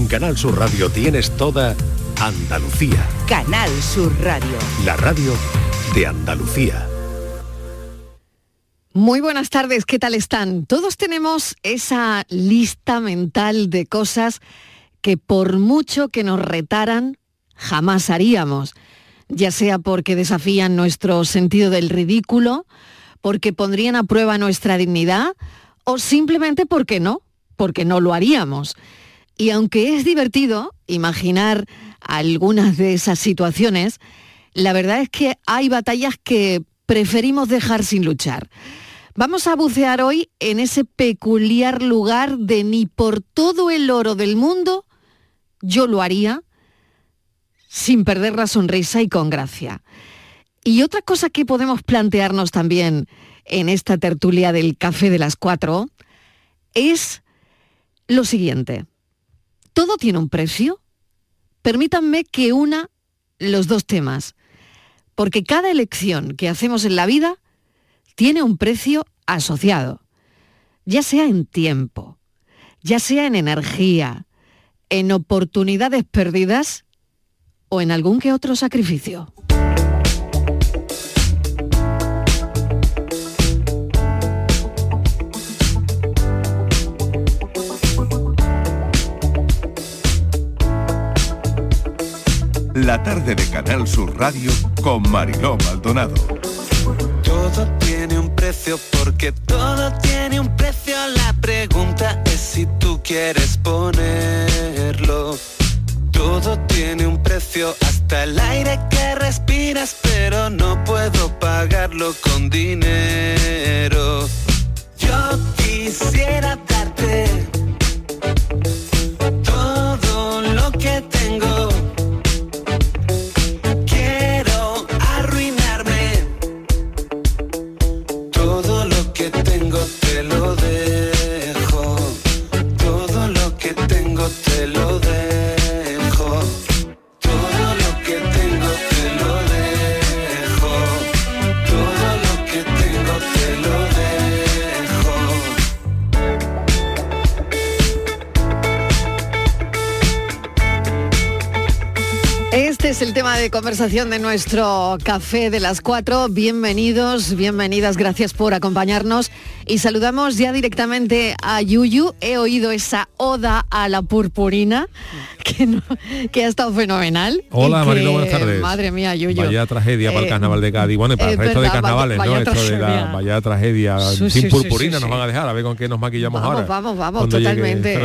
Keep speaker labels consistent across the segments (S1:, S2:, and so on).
S1: En Canal Sur Radio tienes toda Andalucía.
S2: Canal Sur Radio.
S1: La radio de Andalucía.
S3: Muy buenas tardes, ¿qué tal están? Todos tenemos esa lista mental de cosas que por mucho que nos retaran, jamás haríamos, ya sea porque desafían nuestro sentido del ridículo, porque pondrían a prueba nuestra dignidad o simplemente porque no, porque no lo haríamos. Y aunque es divertido imaginar algunas de esas situaciones, la verdad es que hay batallas que preferimos dejar sin luchar. Vamos a bucear hoy en ese peculiar lugar de ni por todo el oro del mundo yo lo haría sin perder la sonrisa y con gracia. Y otra cosa que podemos plantearnos también en esta tertulia del café de las cuatro es lo siguiente. ¿Todo tiene un precio? Permítanme que una los dos temas, porque cada elección que hacemos en la vida tiene un precio asociado, ya sea en tiempo, ya sea en energía, en oportunidades perdidas o en algún que otro sacrificio.
S1: La tarde de Canal Sur Radio con Mariló Maldonado.
S4: Todo tiene un precio porque todo tiene un precio. La pregunta es si tú quieres ponerlo. Todo tiene un precio, hasta el aire que respiras, pero no puedo pagarlo con dinero. Yo quisiera
S3: conversación de nuestro café de las cuatro. Bienvenidos, bienvenidas, gracias por acompañarnos. Y saludamos ya directamente a Yuyu. He oído esa oda a la purpurina, que, no- que ha estado fenomenal.
S5: Hola,
S3: Y
S5: Marilo,
S3: que,
S5: buenas tardes.
S3: Madre mía, Yuyu.
S5: Vaya tragedia para el
S3: Eh,
S5: carnaval de Cádiz. Bueno, y para el
S3: es
S5: resto de carnavales,
S3: vaya-
S5: ¿no? Esto de la
S3: tragedia.
S5: vaya tragedia.
S3: Sí,
S5: Sin
S3: sí,
S5: purpurina
S3: sí,
S5: nos van a dejar, a ver con qué nos maquillamos
S3: Vamos,
S5: ahora.
S3: vamos, vamos, totalmente.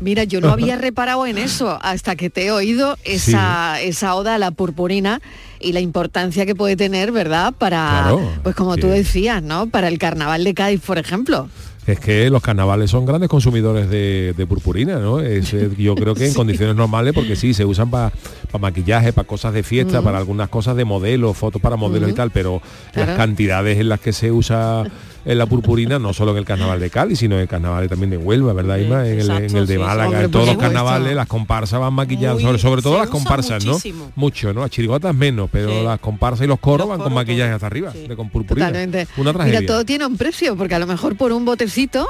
S3: Mira, yo no había reparado en eso hasta que te he oído esa, esa oda a la purpurina y la importancia que puede tener, ¿verdad? Para,
S5: Claro,
S3: pues como tú decías, ¿no? Para el carnaval de Cádiz, por ejemplo.
S5: Es que los carnavales son grandes consumidores de, de purpurina, ¿no? Es, eh, yo creo que en condiciones normales, porque sí, se usan para maquillaje, para cosas de fiesta, para algunas cosas de modelos, fotos para modelos y tal, pero
S3: Claro.
S5: las cantidades en las que se usa en la purpurina, no solo en el carnaval de Cádiz, sino en el carnaval también de Huelva, ¿verdad, Isma? En el, en el de
S6: sí, sí.
S5: Málaga,
S3: Hombre,
S5: en todos los carnavales, las comparsas van maquilladas, sobre, sobre todo las comparsas,
S6: muchísimo.
S5: ¿no? Mucho, ¿no? Las chirigotas menos, pero
S6: Sí.
S5: las comparsas y los coros
S6: Los
S5: van con maquillaje
S6: todo.
S5: hasta arriba,
S6: Sí.
S5: de con purpurina.
S3: Totalmente.
S5: Una tragedia.
S3: Mira, todo tiene un precio, porque a lo mejor por un botecito,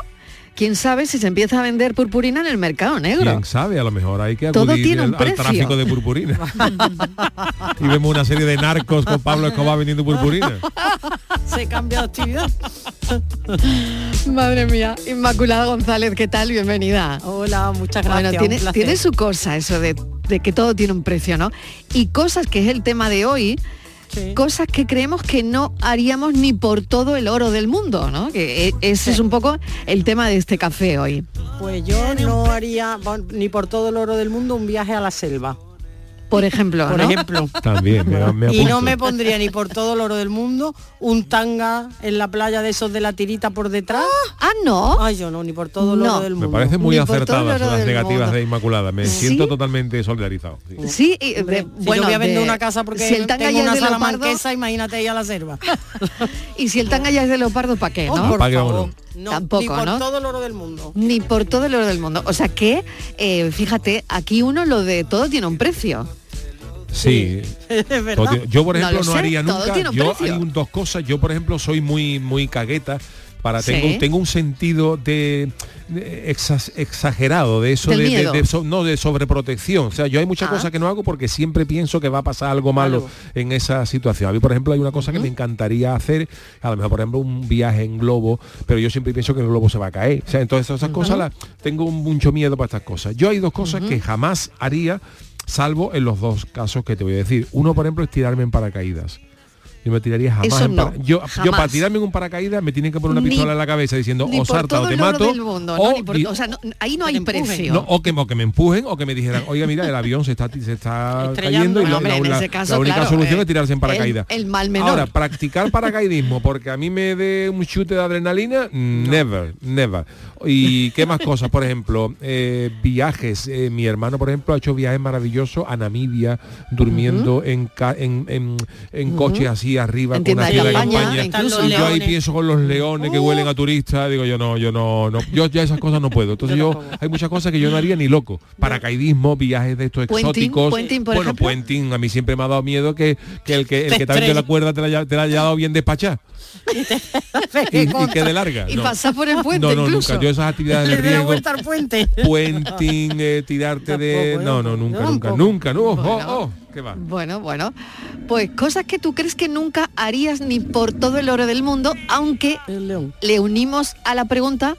S3: quién sabe si se empieza a vender purpurina en el mercado negro.
S5: ¿Quién sabe? A lo mejor hay que
S3: Todo
S5: acudir
S3: tiene un
S5: al, al
S3: precio.
S5: tráfico de purpurina. y vemos una serie de narcos con Pablo Escobar vendiendo purpurina.
S6: Se cambia de actividad.
S3: Madre mía, Inmaculada González, ¿qué tal? Bienvenida.
S6: Hola, muchas gracias.
S3: Bueno, tiene, su cosa eso de, de que todo tiene un precio, ¿no? Y cosas que es el tema de hoy,
S6: Sí.
S3: cosas que creemos que no haríamos ni por todo el oro del mundo, ¿no? Que e- ese es un poco el tema de este café hoy.
S6: Pues yo no haría ni por todo el oro del mundo un viaje a la selva,
S3: Por ejemplo,
S6: por
S3: ¿no?
S6: ejemplo.
S5: También, me, me
S6: Y no me pondría ni por todo el oro del mundo un tanga en la playa de esos de la tirita por detrás.
S3: Ah, no.
S6: Ay, yo no, ni por todo el
S3: No.
S6: oro del
S5: Me
S6: mundo.
S5: parece muy acertadas las negativas
S3: mundo.
S5: de Inmaculada. Me
S3: ¿Sí?
S5: siento totalmente solidarizado. sí.
S3: Sí, y de-
S6: Hombre, si
S3: bueno,
S6: yo voy a vender
S3: de-
S6: una casa porque
S3: si el tanga
S6: tengo
S3: ya
S6: una
S3: es de leopardo,
S6: salamanquesa, imagínate ir a la selva.
S3: y si el tanga ya es de leopardo, ¿para qué,
S6: Oh,
S3: no?
S6: por favor. No,
S3: Tampoco,
S6: ni por
S3: ¿no?
S6: todo el oro del mundo.
S3: Ni por todo el oro del mundo. O sea que, eh, fíjate, aquí uno lo de todo tiene un precio.
S5: Sí.
S6: Es
S5: Todo
S6: verdad.
S5: tiene- Yo, por ejemplo,
S3: lo
S5: no, haría nunca. Yo
S3: precio.
S5: hay un- dos cosas. Yo, por ejemplo, soy muy, muy cagueta para
S3: Sí.
S5: tengo, tengo un sentido de, exagerado de eso de, de-
S3: miedo.
S5: de so- no de sobreprotección. O sea, yo hay muchas
S3: Ah.
S5: cosas que no hago porque siempre pienso que va a pasar algo malo
S6: Algo.
S5: en esa situación. A mí, por ejemplo, hay una cosa que me encantaría hacer, a lo mejor, por ejemplo, un viaje en globo, pero yo siempre pienso que el globo se va a caer. O sea, entonces esas cosas las tengo mucho miedo para estas cosas. Yo hay dos cosas que jamás haría, salvo en los dos casos que te voy a decir. Uno, por ejemplo, es tirarme en paracaídas. Yo me tiraría jamás
S3: Eso
S5: en
S3: no,
S5: para- yo, yo para tirarme en un paracaídas me tienen que poner una
S3: Ni-
S5: pistola en la cabeza diciendo
S3: Ni
S5: o salta
S3: todo
S5: o te mato o,
S3: Ni por-
S5: di-
S3: o sea, no- ahí no hay precio.
S5: no, o, que, o que me empujen o que me dijeran, oiga, mira, el avión se está, se está cayendo y la,
S3: hombre,
S5: la- la-
S3: caso,
S5: la única
S3: claro,
S5: solución
S3: eh,
S5: es tirarse en paracaídas.
S3: el- el mal menor.
S5: Ahora, practicar paracaidismo porque a mí me dé un chute de adrenalina, never, never. ¿Y qué más cosas? Por ejemplo, eh, viajes. Eh, mi hermano, por ejemplo, ha hecho viajes maravillosos a Namibia, durmiendo en, ca- en, en, en coches así arriba,
S3: En
S5: con una
S3: tienda de campaña,
S5: campaña.
S3: incluso.
S5: Y yo ahí pienso con los leones que
S6: Uh.
S5: huelen a turistas, digo yo no, yo no, no, yo ya esas cosas no puedo. Entonces
S6: Yo
S5: hay muchas cosas que yo no haría ni loco. Paracaidismo, viajes de estos exóticos.
S3: por
S5: bueno,
S3: ejemplo.
S5: puenting, a mí siempre me ha dado miedo que, que el que, el
S6: Te
S5: que también de la cuerda te la, haya- te la haya dado bien despachada y, y quede larga.
S3: Y
S5: no.
S3: pasar por el puente
S5: no, no,
S3: incluso.
S5: nunca. Yo esas actividades de riesgo,
S6: vuelta al puente.
S5: puenting, eh, tirarte de... No, no, nunca, nunca, nunca. No,
S3: Bueno.
S5: oh, ¿qué va?
S3: Bueno, bueno. Pues cosas que tú crees que nunca harías ni por todo el oro del mundo, aunque le unimos a la pregunta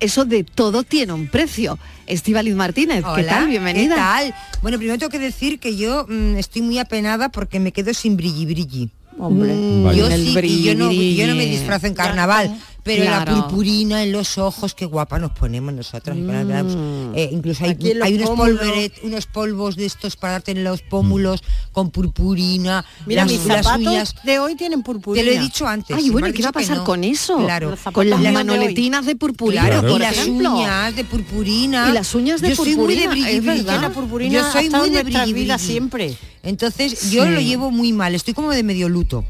S3: eso de todo tiene un precio. Estivaliz Martínez, ¿qué
S7: Hola,
S3: tal? Bienvenida.
S7: ¿Qué tal? Bueno, primero tengo que decir que yo mm, estoy muy apenada porque me quedo sin brilli brilli.
S6: Hombre.
S3: Mm.
S7: Yo sí, y yo no, yo no me disfrazo en carnaval, pero
S3: Claro.
S7: la purpurina en los ojos, qué guapa nos ponemos nosotras. Eh, incluso hay, unos,
S6: pómulos.
S7: polveret- unos polvos de estos para darte en los pómulos con purpurina.
S6: Mira,
S7: las,
S6: mis
S7: las
S6: zapatos
S7: uñas.
S6: de hoy tienen purpurina.
S7: Te lo he dicho antes.
S3: Ay, bueno,
S7: me
S3: ¿y
S7: has
S3: qué va a pasar
S7: no.
S3: con eso?
S7: Claro.
S3: Con las manoletinas de purpurina,
S7: Claro,
S3: por
S7: y las
S3: ejemplo.
S7: uñas de purpurina.
S3: Y las uñas de
S7: yo soy muy de brilli,
S3: es
S7: brilli.
S3: verdad.
S6: La purpurina
S7: Yo soy muy de brilli,
S6: siempre.
S7: Entonces yo lo llevo muy mal, estoy como de medio luto.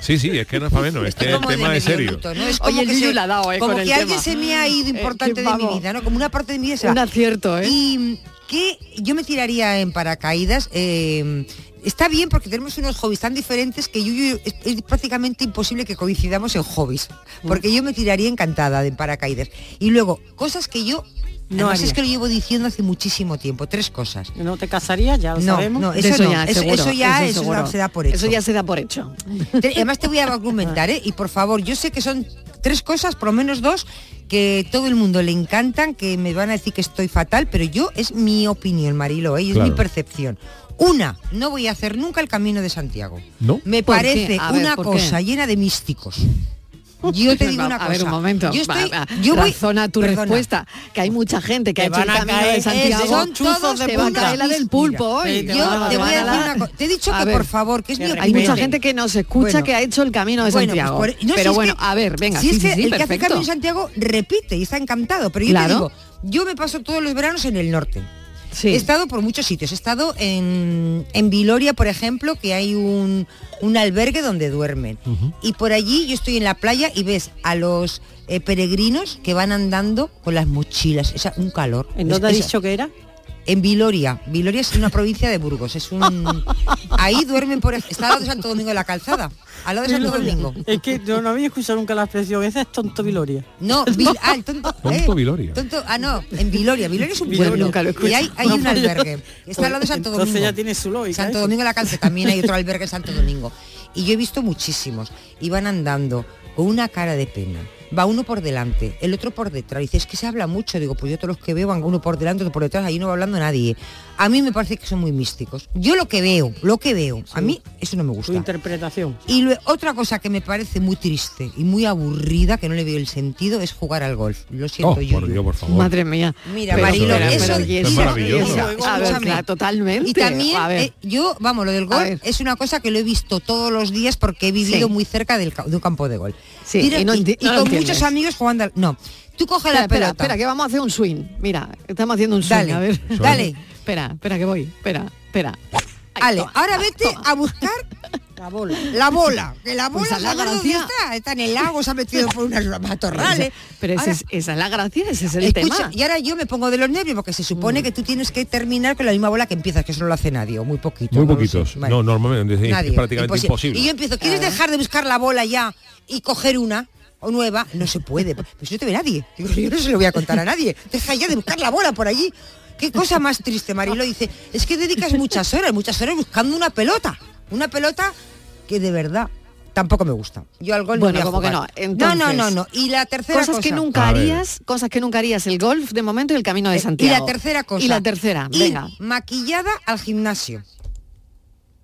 S5: Sí, sí, es que no es para menos, es que
S7: Estoy
S5: el tema es serio.
S7: ¿no? Es
S3: Oye,
S7: como
S3: el
S7: que, se-
S3: la ha dado, eh,
S7: como
S3: con el
S7: que alguien
S3: tema.
S7: se me ha ido importante de mi vida, ¿no? Como una parte de mi vida se va.
S3: Un acierto, ¿eh?
S7: Y que yo me tiraría en paracaídas. eh, está bien porque tenemos unos hobbies tan diferentes que Yuyu es, es prácticamente imposible que coincidamos en hobbies. Porque yo me tiraría encantada de paracaídas. Y luego, cosas que yo...
S6: No
S7: además es que lo llevo diciendo hace muchísimo tiempo. Tres cosas.
S6: ¿No te casarías? Ya lo
S7: No,
S6: sabemos.
S7: no, eso, no,
S3: ya,
S7: eso, ya eso se da por hecho.
S3: Eso ya se da por hecho.
S7: Además te voy a argumentar, ¿eh? Y por favor, yo sé que son tres cosas, por lo menos dos, que todo el mundo le encantan, que me van a decir que estoy fatal, pero yo es mi opinión, Marilo, ¿eh? y es
S5: Claro.
S7: mi percepción. Una, no voy a hacer nunca el camino de Santiago.
S5: ¿No?
S7: Me parece
S3: ver,
S7: una
S3: ¿por
S7: cosa
S3: qué?
S7: llena de místicos. Yo te digo una
S3: a
S7: cosa.
S3: ver un momento.
S7: Yo estoy,
S3: va, va,
S7: yo voy,
S3: razona tu
S7: perdona.
S3: respuesta, que hay mucha gente que
S6: Te
S3: ha hecho el
S6: van a
S3: camino
S6: caer,
S3: de
S6: eh,
S3: Santiago.
S7: son todos
S3: te
S7: de
S3: va a caer la del pulpo
S6: Mira,
S3: hoy.
S6: te
S7: Yo
S6: van a-
S7: te voy a
S6: van
S7: decir
S6: a-
S7: una cosa. Te he dicho
S3: A
S7: que
S3: ver.
S7: por favor, que es
S6: Que
S7: mi.
S3: Hay mucha gente que nos escucha
S7: Bueno.
S3: que ha hecho el camino de
S7: Bueno,
S3: Santiago.
S7: pues por- no, si
S3: pero
S7: es
S3: bueno,
S7: que-
S3: a ver, venga,
S7: si
S3: sí,
S7: es que
S3: sí,
S7: el que hace
S3: perfecto.
S7: Camino de Santiago repite y está encantado, pero yo
S3: Claro.
S7: te digo, yo me paso todos los veranos en el norte.
S3: Sí.
S7: He estado por muchos sitios. He estado en, en Viloria, por ejemplo, que hay un, un albergue donde duermen. Y por allí yo estoy en la playa y ves a los eh, peregrinos que van andando con las mochilas. Es un calor.
S6: ¿En
S7: Es-
S6: dónde ha
S7: es-
S6: dicho que era?
S7: En Viloria. Viloria es una provincia de Burgos. Es un... Ahí duermen por... Está al lado de Santo Domingo de la Calzada. Al lado de Santo Domingo.
S6: Es que yo no había escuchado nunca la expresión. Esa es tonto Viloria.
S7: No, Vil- ah, el tonto,
S5: Tonto Viloria.
S7: tonto- ah, no, en Viloria. Viloria es un
S6: Viloria,
S7: pueblo.
S3: nunca lo he
S7: y hay, hay un
S6: pues
S7: albergue. Está al lado de Santo Domingo.
S6: Entonces ya tiene su lógica.
S7: Santo
S6: eso.
S7: Domingo de la Calce también hay otro albergue en Santo Domingo. Y yo he visto muchísimos. Y van andando con una cara de pena. Va uno por delante, el otro por detrás. Dice, es que se habla mucho. Digo, pues yo todos los que veo van uno por delante, otro por detrás, ahí no va hablando nadie. A mí me parece que son muy místicos. Yo lo que veo, lo que veo, a mí eso no me
S6: Su
S7: gusta.
S6: interpretación.
S7: Y otra cosa que me parece muy triste y muy aburrida, que no le veo el sentido, es jugar al golf. Lo
S5: Oh,
S7: siento,
S5: por
S7: Yuyu.
S5: Dios, por favor.
S3: Madre mía.
S7: Mira,
S5: Pero
S7: Marilo,
S5: eso-
S7: eso,
S5: pero
S3: y
S5: es maravilloso.
S3: y eso- A ver,
S7: Escúchame.
S3: claro, totalmente.
S7: Y también,
S3: a ver.
S7: eh, yo, vamos, lo del golf es una cosa que lo he visto todos los días porque he vivido
S3: Sí.
S7: muy cerca del, de un campo de golf.
S3: Sí, y no enti-
S7: y
S3: no lo
S7: con
S3: entiendes.
S7: Muchos amigos jugando al... No, tú coges
S3: Espera,
S7: la
S3: espera,
S7: pelota.
S3: espera, que vamos a hacer un swing. Mira, estamos haciendo un swing.
S7: Dale,
S3: a ver.
S7: dale.
S3: espera, espera, que voy. Espera, espera. Ahí,
S7: Vale,
S3: toma,
S7: ahora vete
S3: toma.
S7: a buscar
S6: La bola.
S7: la bola. Que la
S3: Pues
S7: bola,
S3: a la
S7: ¿sabes dónde
S3: gracia.
S7: está? Está en el lago, se ha metido por unas matorrales.
S3: Pero ese
S7: Ahora-
S3: es- esa es la gracia, ese es el
S7: Escucha,
S3: tema. Mm.
S7: y ahora yo me pongo de los nervios porque se supone que tú tienes que terminar con la misma bola que empiezas, que eso no lo hace nadie, o muy poquito.
S5: Muy
S7: no
S5: poquitos.
S7: Vale.
S5: No, normalmente
S7: Nadie,
S5: es prácticamente imposible.
S7: Y yo empiezo, ¿quieres dejar de buscar la bola ya y coger una? O nueva, no se puede. Pues no te ve nadie. Digo, yo no se lo voy a contar a nadie. Deja ya de buscar la bola por allí. Qué cosa más triste, Marilo. Dice, es que dedicas muchas horas, muchas horas buscando una pelota. Una pelota que de verdad tampoco me gusta. Yo al golf
S3: Bueno,
S7: no voy a
S3: como que no.
S7: No, no, no, no. Y la tercera
S3: Cosas
S7: cosa.
S3: que nunca harías, cosas que nunca harías, el golf de momento y el camino de
S7: Eh, Y
S3: Santiago.
S7: la tercera cosa.
S3: Y la tercera, venga.
S7: maquillada al gimnasio.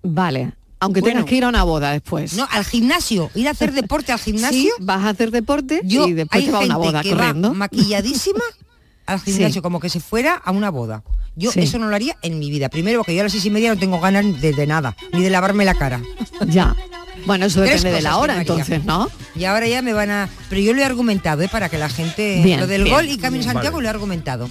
S3: Vale. Aunque
S7: Bueno.
S3: tengas que ir a una boda después.
S7: No, al gimnasio. Ir a hacer deporte al gimnasio.
S3: Sí, vas a hacer deporte
S7: Yo,
S3: y después te va a una boda
S7: que
S3: corriendo.
S7: va maquilladísima al gimnasio,
S3: Sí.
S7: como que se fuera a una boda. Yo
S3: Sí.
S7: eso no lo haría en mi vida. Primero, porque yo a las seis y media no tengo ganas de, de nada, ni de lavarme la cara.
S3: Ya. Bueno, eso
S7: Tres
S3: depende de la hora entonces, ¿no?
S7: Y ahora ya me van a... Pero yo lo he argumentado, ¿eh? Para que la gente...
S3: Bien,
S7: lo del
S3: bien.
S7: gol y Camino
S5: Vale.
S7: Santiago lo he argumentado.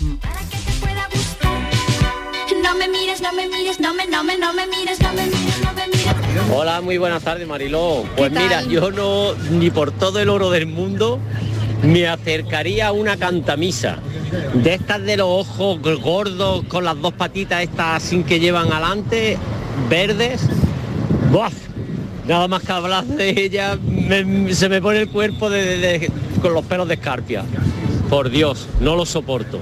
S8: No me mires, no me mires, no me, no me, no me mires, no me mires, no me mires.
S9: Hola, muy buenas tardes, Mariló. Pues
S3: ¿Qué
S9: mira, yo no, ni por todo el oro del mundo, me acercaría a una cantamisa. De estas de los ojos gordos con las dos patitas estas sin que llevan adelante, verdes. ¡Buah! Nada más que hablar de ella, me- se me pone el cuerpo de- de- de- con los pelos de escarpia. Por Dios, no lo soporto.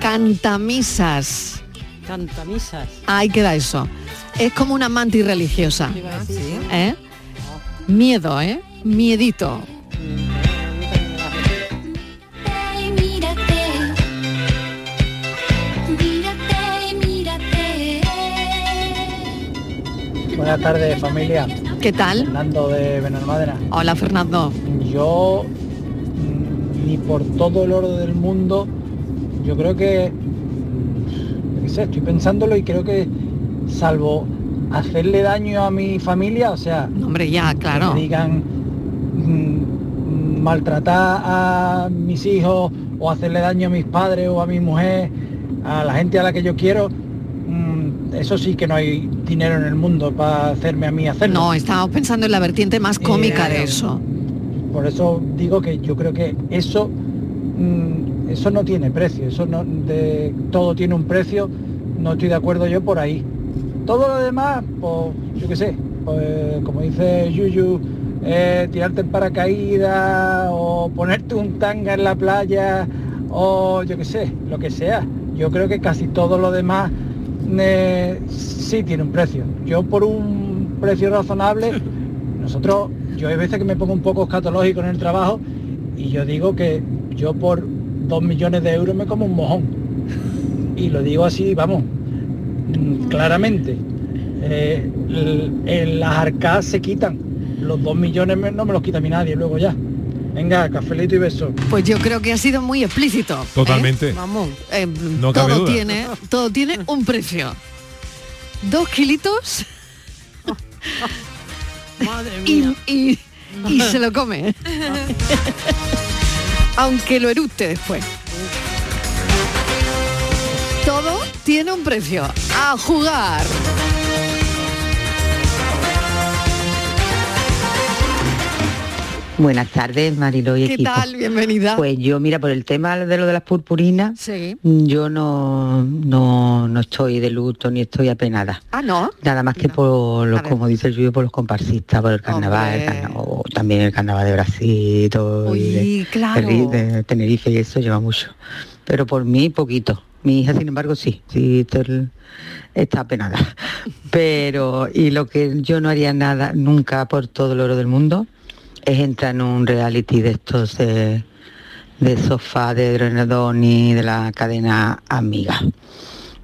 S3: Cantamisas.
S6: Cantamisas.
S3: Ahí queda eso. Es como una mantis religiosa.
S7: Sí.
S3: ¿eh? Miedo, ¿eh? Miedito.
S8: Ay, mírate. Mírate, mírate.
S10: Buenas tardes familia,
S3: ¿Qué tal?
S10: Fernando de Benalmádena.
S3: Hola, Fernando.
S10: Yo mm, ni por todo el oro del mundo, yo creo que, qué sé, estoy pensándolo y creo que salvo hacerle daño a mi familia, o sea,
S3: Hombre, ya, claro.
S10: que me digan mm, maltratar a mis hijos o hacerle daño a mis padres o a mi mujer, a la gente a la que yo quiero, mm, eso sí que no hay dinero en el mundo para hacerme a mí hacerlo.
S3: No, estábamos pensando en la vertiente más cómica de eso.
S10: Por eso digo que yo creo que eso mm, eso no tiene precio, eso no de, todo tiene un precio, no estoy de acuerdo yo por ahí. Todo lo demás, pues yo qué sé, pues como dice Yuyu, eh, tirarte en paracaídas o ponerte un tanga en la playa o yo qué sé, lo que sea. Yo creo que casi todo lo demás eh, sí tiene un precio. Yo por un precio razonable, nosotros, yo hay veces que me pongo un poco escatológico en el trabajo y yo digo que yo por dos millones de euros me como un mojón. Y lo digo así, vamos, mm, claramente. Eh, el- el- las arcas se quitan. Los dos millones me- no me los quita a mí nadie luego ya. Venga, cafelito y beso.
S3: Pues yo creo que ha sido muy explícito. ¿eh?
S5: Totalmente.
S6: Vamos.
S3: Eh,
S5: No cabe
S3: todo
S5: duda.
S3: tiene, todo tiene un precio. Dos kilitos
S6: Madre
S3: y,
S6: mía.
S3: y- y se lo come. Aunque lo eructe después. Todo tiene un precio. A jugar.
S11: Buenas tardes, Marilo y
S3: ¿Qué
S11: equipo.
S3: tal? Bienvenida.
S11: Pues yo, mira, por el tema de lo de las purpurinas,
S3: Sí.
S11: yo no, no, no estoy de luto ni estoy apenada.
S3: Ah, ¿no?
S11: Nada más que por los, como dice el Yuyo, por los comparsistas, por el carnaval, el
S3: Hombre.
S11: carna- o también el carnaval de Brasil y todo, de-
S3: Uy, claro.
S11: de, de Tenerife y eso lleva mucho. Pero por mí poquito. Mi hija, sin embargo, sí, sí está, está apenada. Pero, y lo que yo no haría nada nunca por todo el oro del mundo es entrar en un reality de estos de, de sofá, de Dronedoni, de la cadena Amiga.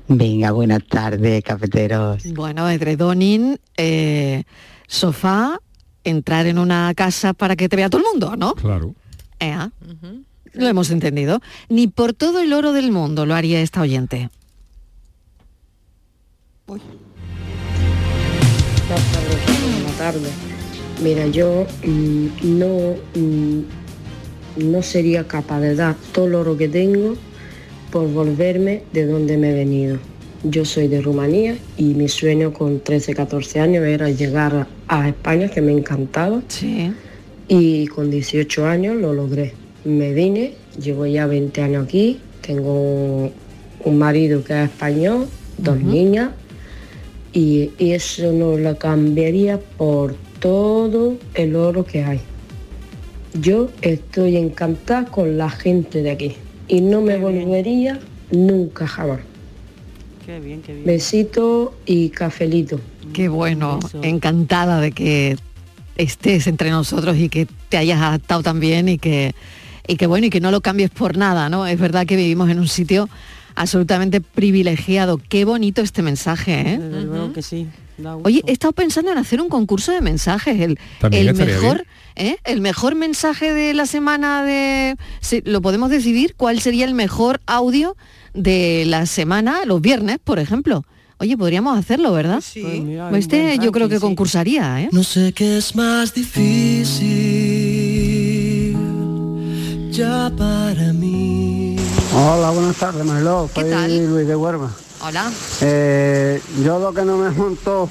S11: Venga, buenas tardes, cafeteros.
S3: Bueno, edredonin, eh, sofá, entrar en una casa para que te vea todo el mundo, ¿no?
S5: Claro.
S3: Ea. Lo hemos entendido. Ni por todo el oro del mundo lo haría esta oyente.
S12: Buenas tardes, buenas tardes. Mira, yo mm, no, mm, no sería capaz de dar todo oro que tengo por volverme de donde me he venido. Yo soy de Rumanía y mi sueño con 13, 14 años era llegar a España, que me encantaba.
S3: Sí.
S12: Y con 18 años lo logré. Me vine, llevo ya 20 años aquí, tengo un marido que es español, dos niñas, y, y eso no lo cambiaría por todo el oro que hay. yo estoy encantada con la gente de aquí y no me volvería nunca jamás.
S6: Qué bien, qué bien.
S12: Besito y cafelito.
S3: Qué bueno, encantada de que estés entre nosotros y que te hayas adaptado también y que, y que bueno, y que no lo cambies por nada, ¿no? Es verdad que vivimos en un sitio absolutamente privilegiado. Qué bonito este mensaje, ¿eh?
S6: Desde luego que sí.
S3: Oye, he estado pensando en hacer un concurso de mensajes. El, mejor. ¿eh? el mejor mensaje de la semana de. sí, lo podemos decidir cuál sería el mejor audio de la semana, los viernes, por ejemplo. Oye, podríamos hacerlo, ¿verdad?
S6: Pues mira,
S3: Este yo creo que
S6: sí.
S3: concursaría, ¿eh?
S13: No sé qué es más difícil ya para mí.
S14: Hola, buenas tardes, Mariló.
S3: ¿Qué
S14: Soy
S3: tal?
S14: Luis de Huerva.
S3: Hola.
S14: Eh, yo lo que no me monto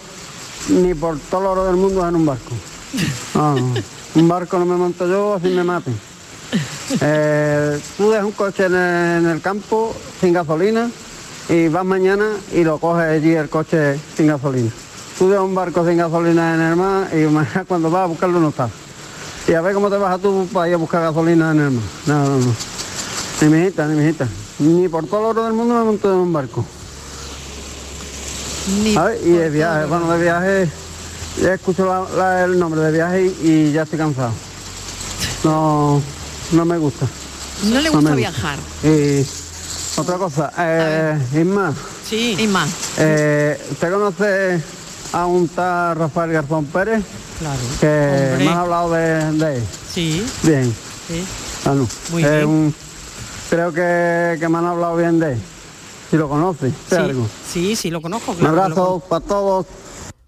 S14: ni por todo el oro del mundo es en un barco. No, no. un barco no me monto yo, así me maten. Eh, tú dejas un coche en el, en el campo sin gasolina y vas mañana y lo coges allí el coche sin gasolina. Tú dejas un barco sin gasolina en el mar y mañana cuando vas a buscarlo no está. Y a ver cómo te vas a tú para ir a buscar gasolina en el mar. No, no, no. Ni mi hijita, ni mi hijita. Ni por todo el oro del mundo me monto en un barco.
S3: Ni.
S14: Y de viaje, bueno, de viaje, ya escucho la- la- el nombre de viaje y, y ya estoy cansado. No, no me gusta.
S3: No le
S14: No
S3: gusta viajar.
S14: Y otra cosa, eh, Isma,
S6: Sí.
S3: Más.
S14: eh, ¿usted conoce a un tal Rafael Garzón Pérez?
S6: Claro.
S14: Que
S6: Hombre.
S14: me ha hablado de, de él.
S6: Sí,
S14: Bien.
S6: sí.
S14: Ah, no.
S6: Muy
S14: Es
S6: bien.
S14: un- creo que, que me han hablado bien de él. Si lo conoce, ¿sé
S6: Sí,
S14: algo?
S6: sí, sí, lo conozco.
S14: Un
S6: lo
S14: abrazo para todos.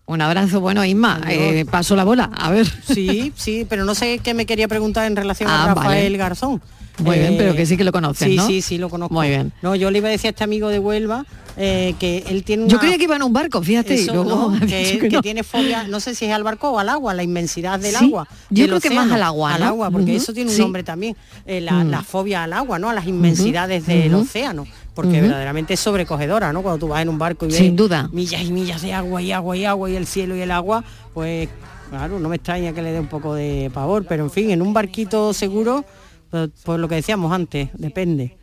S3: Un abrazo, bueno, Isma, eh, paso la bola, a ver.
S6: Sí, sí, pero no sé qué me quería preguntar en relación
S3: Ah,
S6: a Rafael
S3: vale.
S6: Garzón.
S3: Muy bien, pero que sí que lo conoces,
S6: sí,
S3: ¿no?
S6: Sí, sí, lo conozco.
S3: Muy bien.
S6: No, yo le iba a decir a este amigo de Huelva eh, que él tiene una...
S3: Yo creía que iba en un barco, fíjate, y luego
S6: que,
S3: dicho
S6: que
S3: que no.
S6: tiene fobia, no sé si es al barco o al agua, la inmensidad del
S3: Sí,
S6: agua.
S3: yo
S6: del
S3: creo que más al agua,
S6: Al agua, porque eso tiene un
S3: sí.
S6: nombre también, eh, la,
S3: Mm.
S6: la fobia al agua, ¿no? A las inmensidades del océano. Porque verdaderamente es sobrecogedora, ¿no? Cuando tú vas en un barco y ves
S3: Sin duda.
S6: millas y millas de agua y agua y agua y el cielo y el agua, pues claro, no me extraña que le dé un poco de pavor, pero en fin, en un barquito seguro, pues lo que decíamos antes, depende.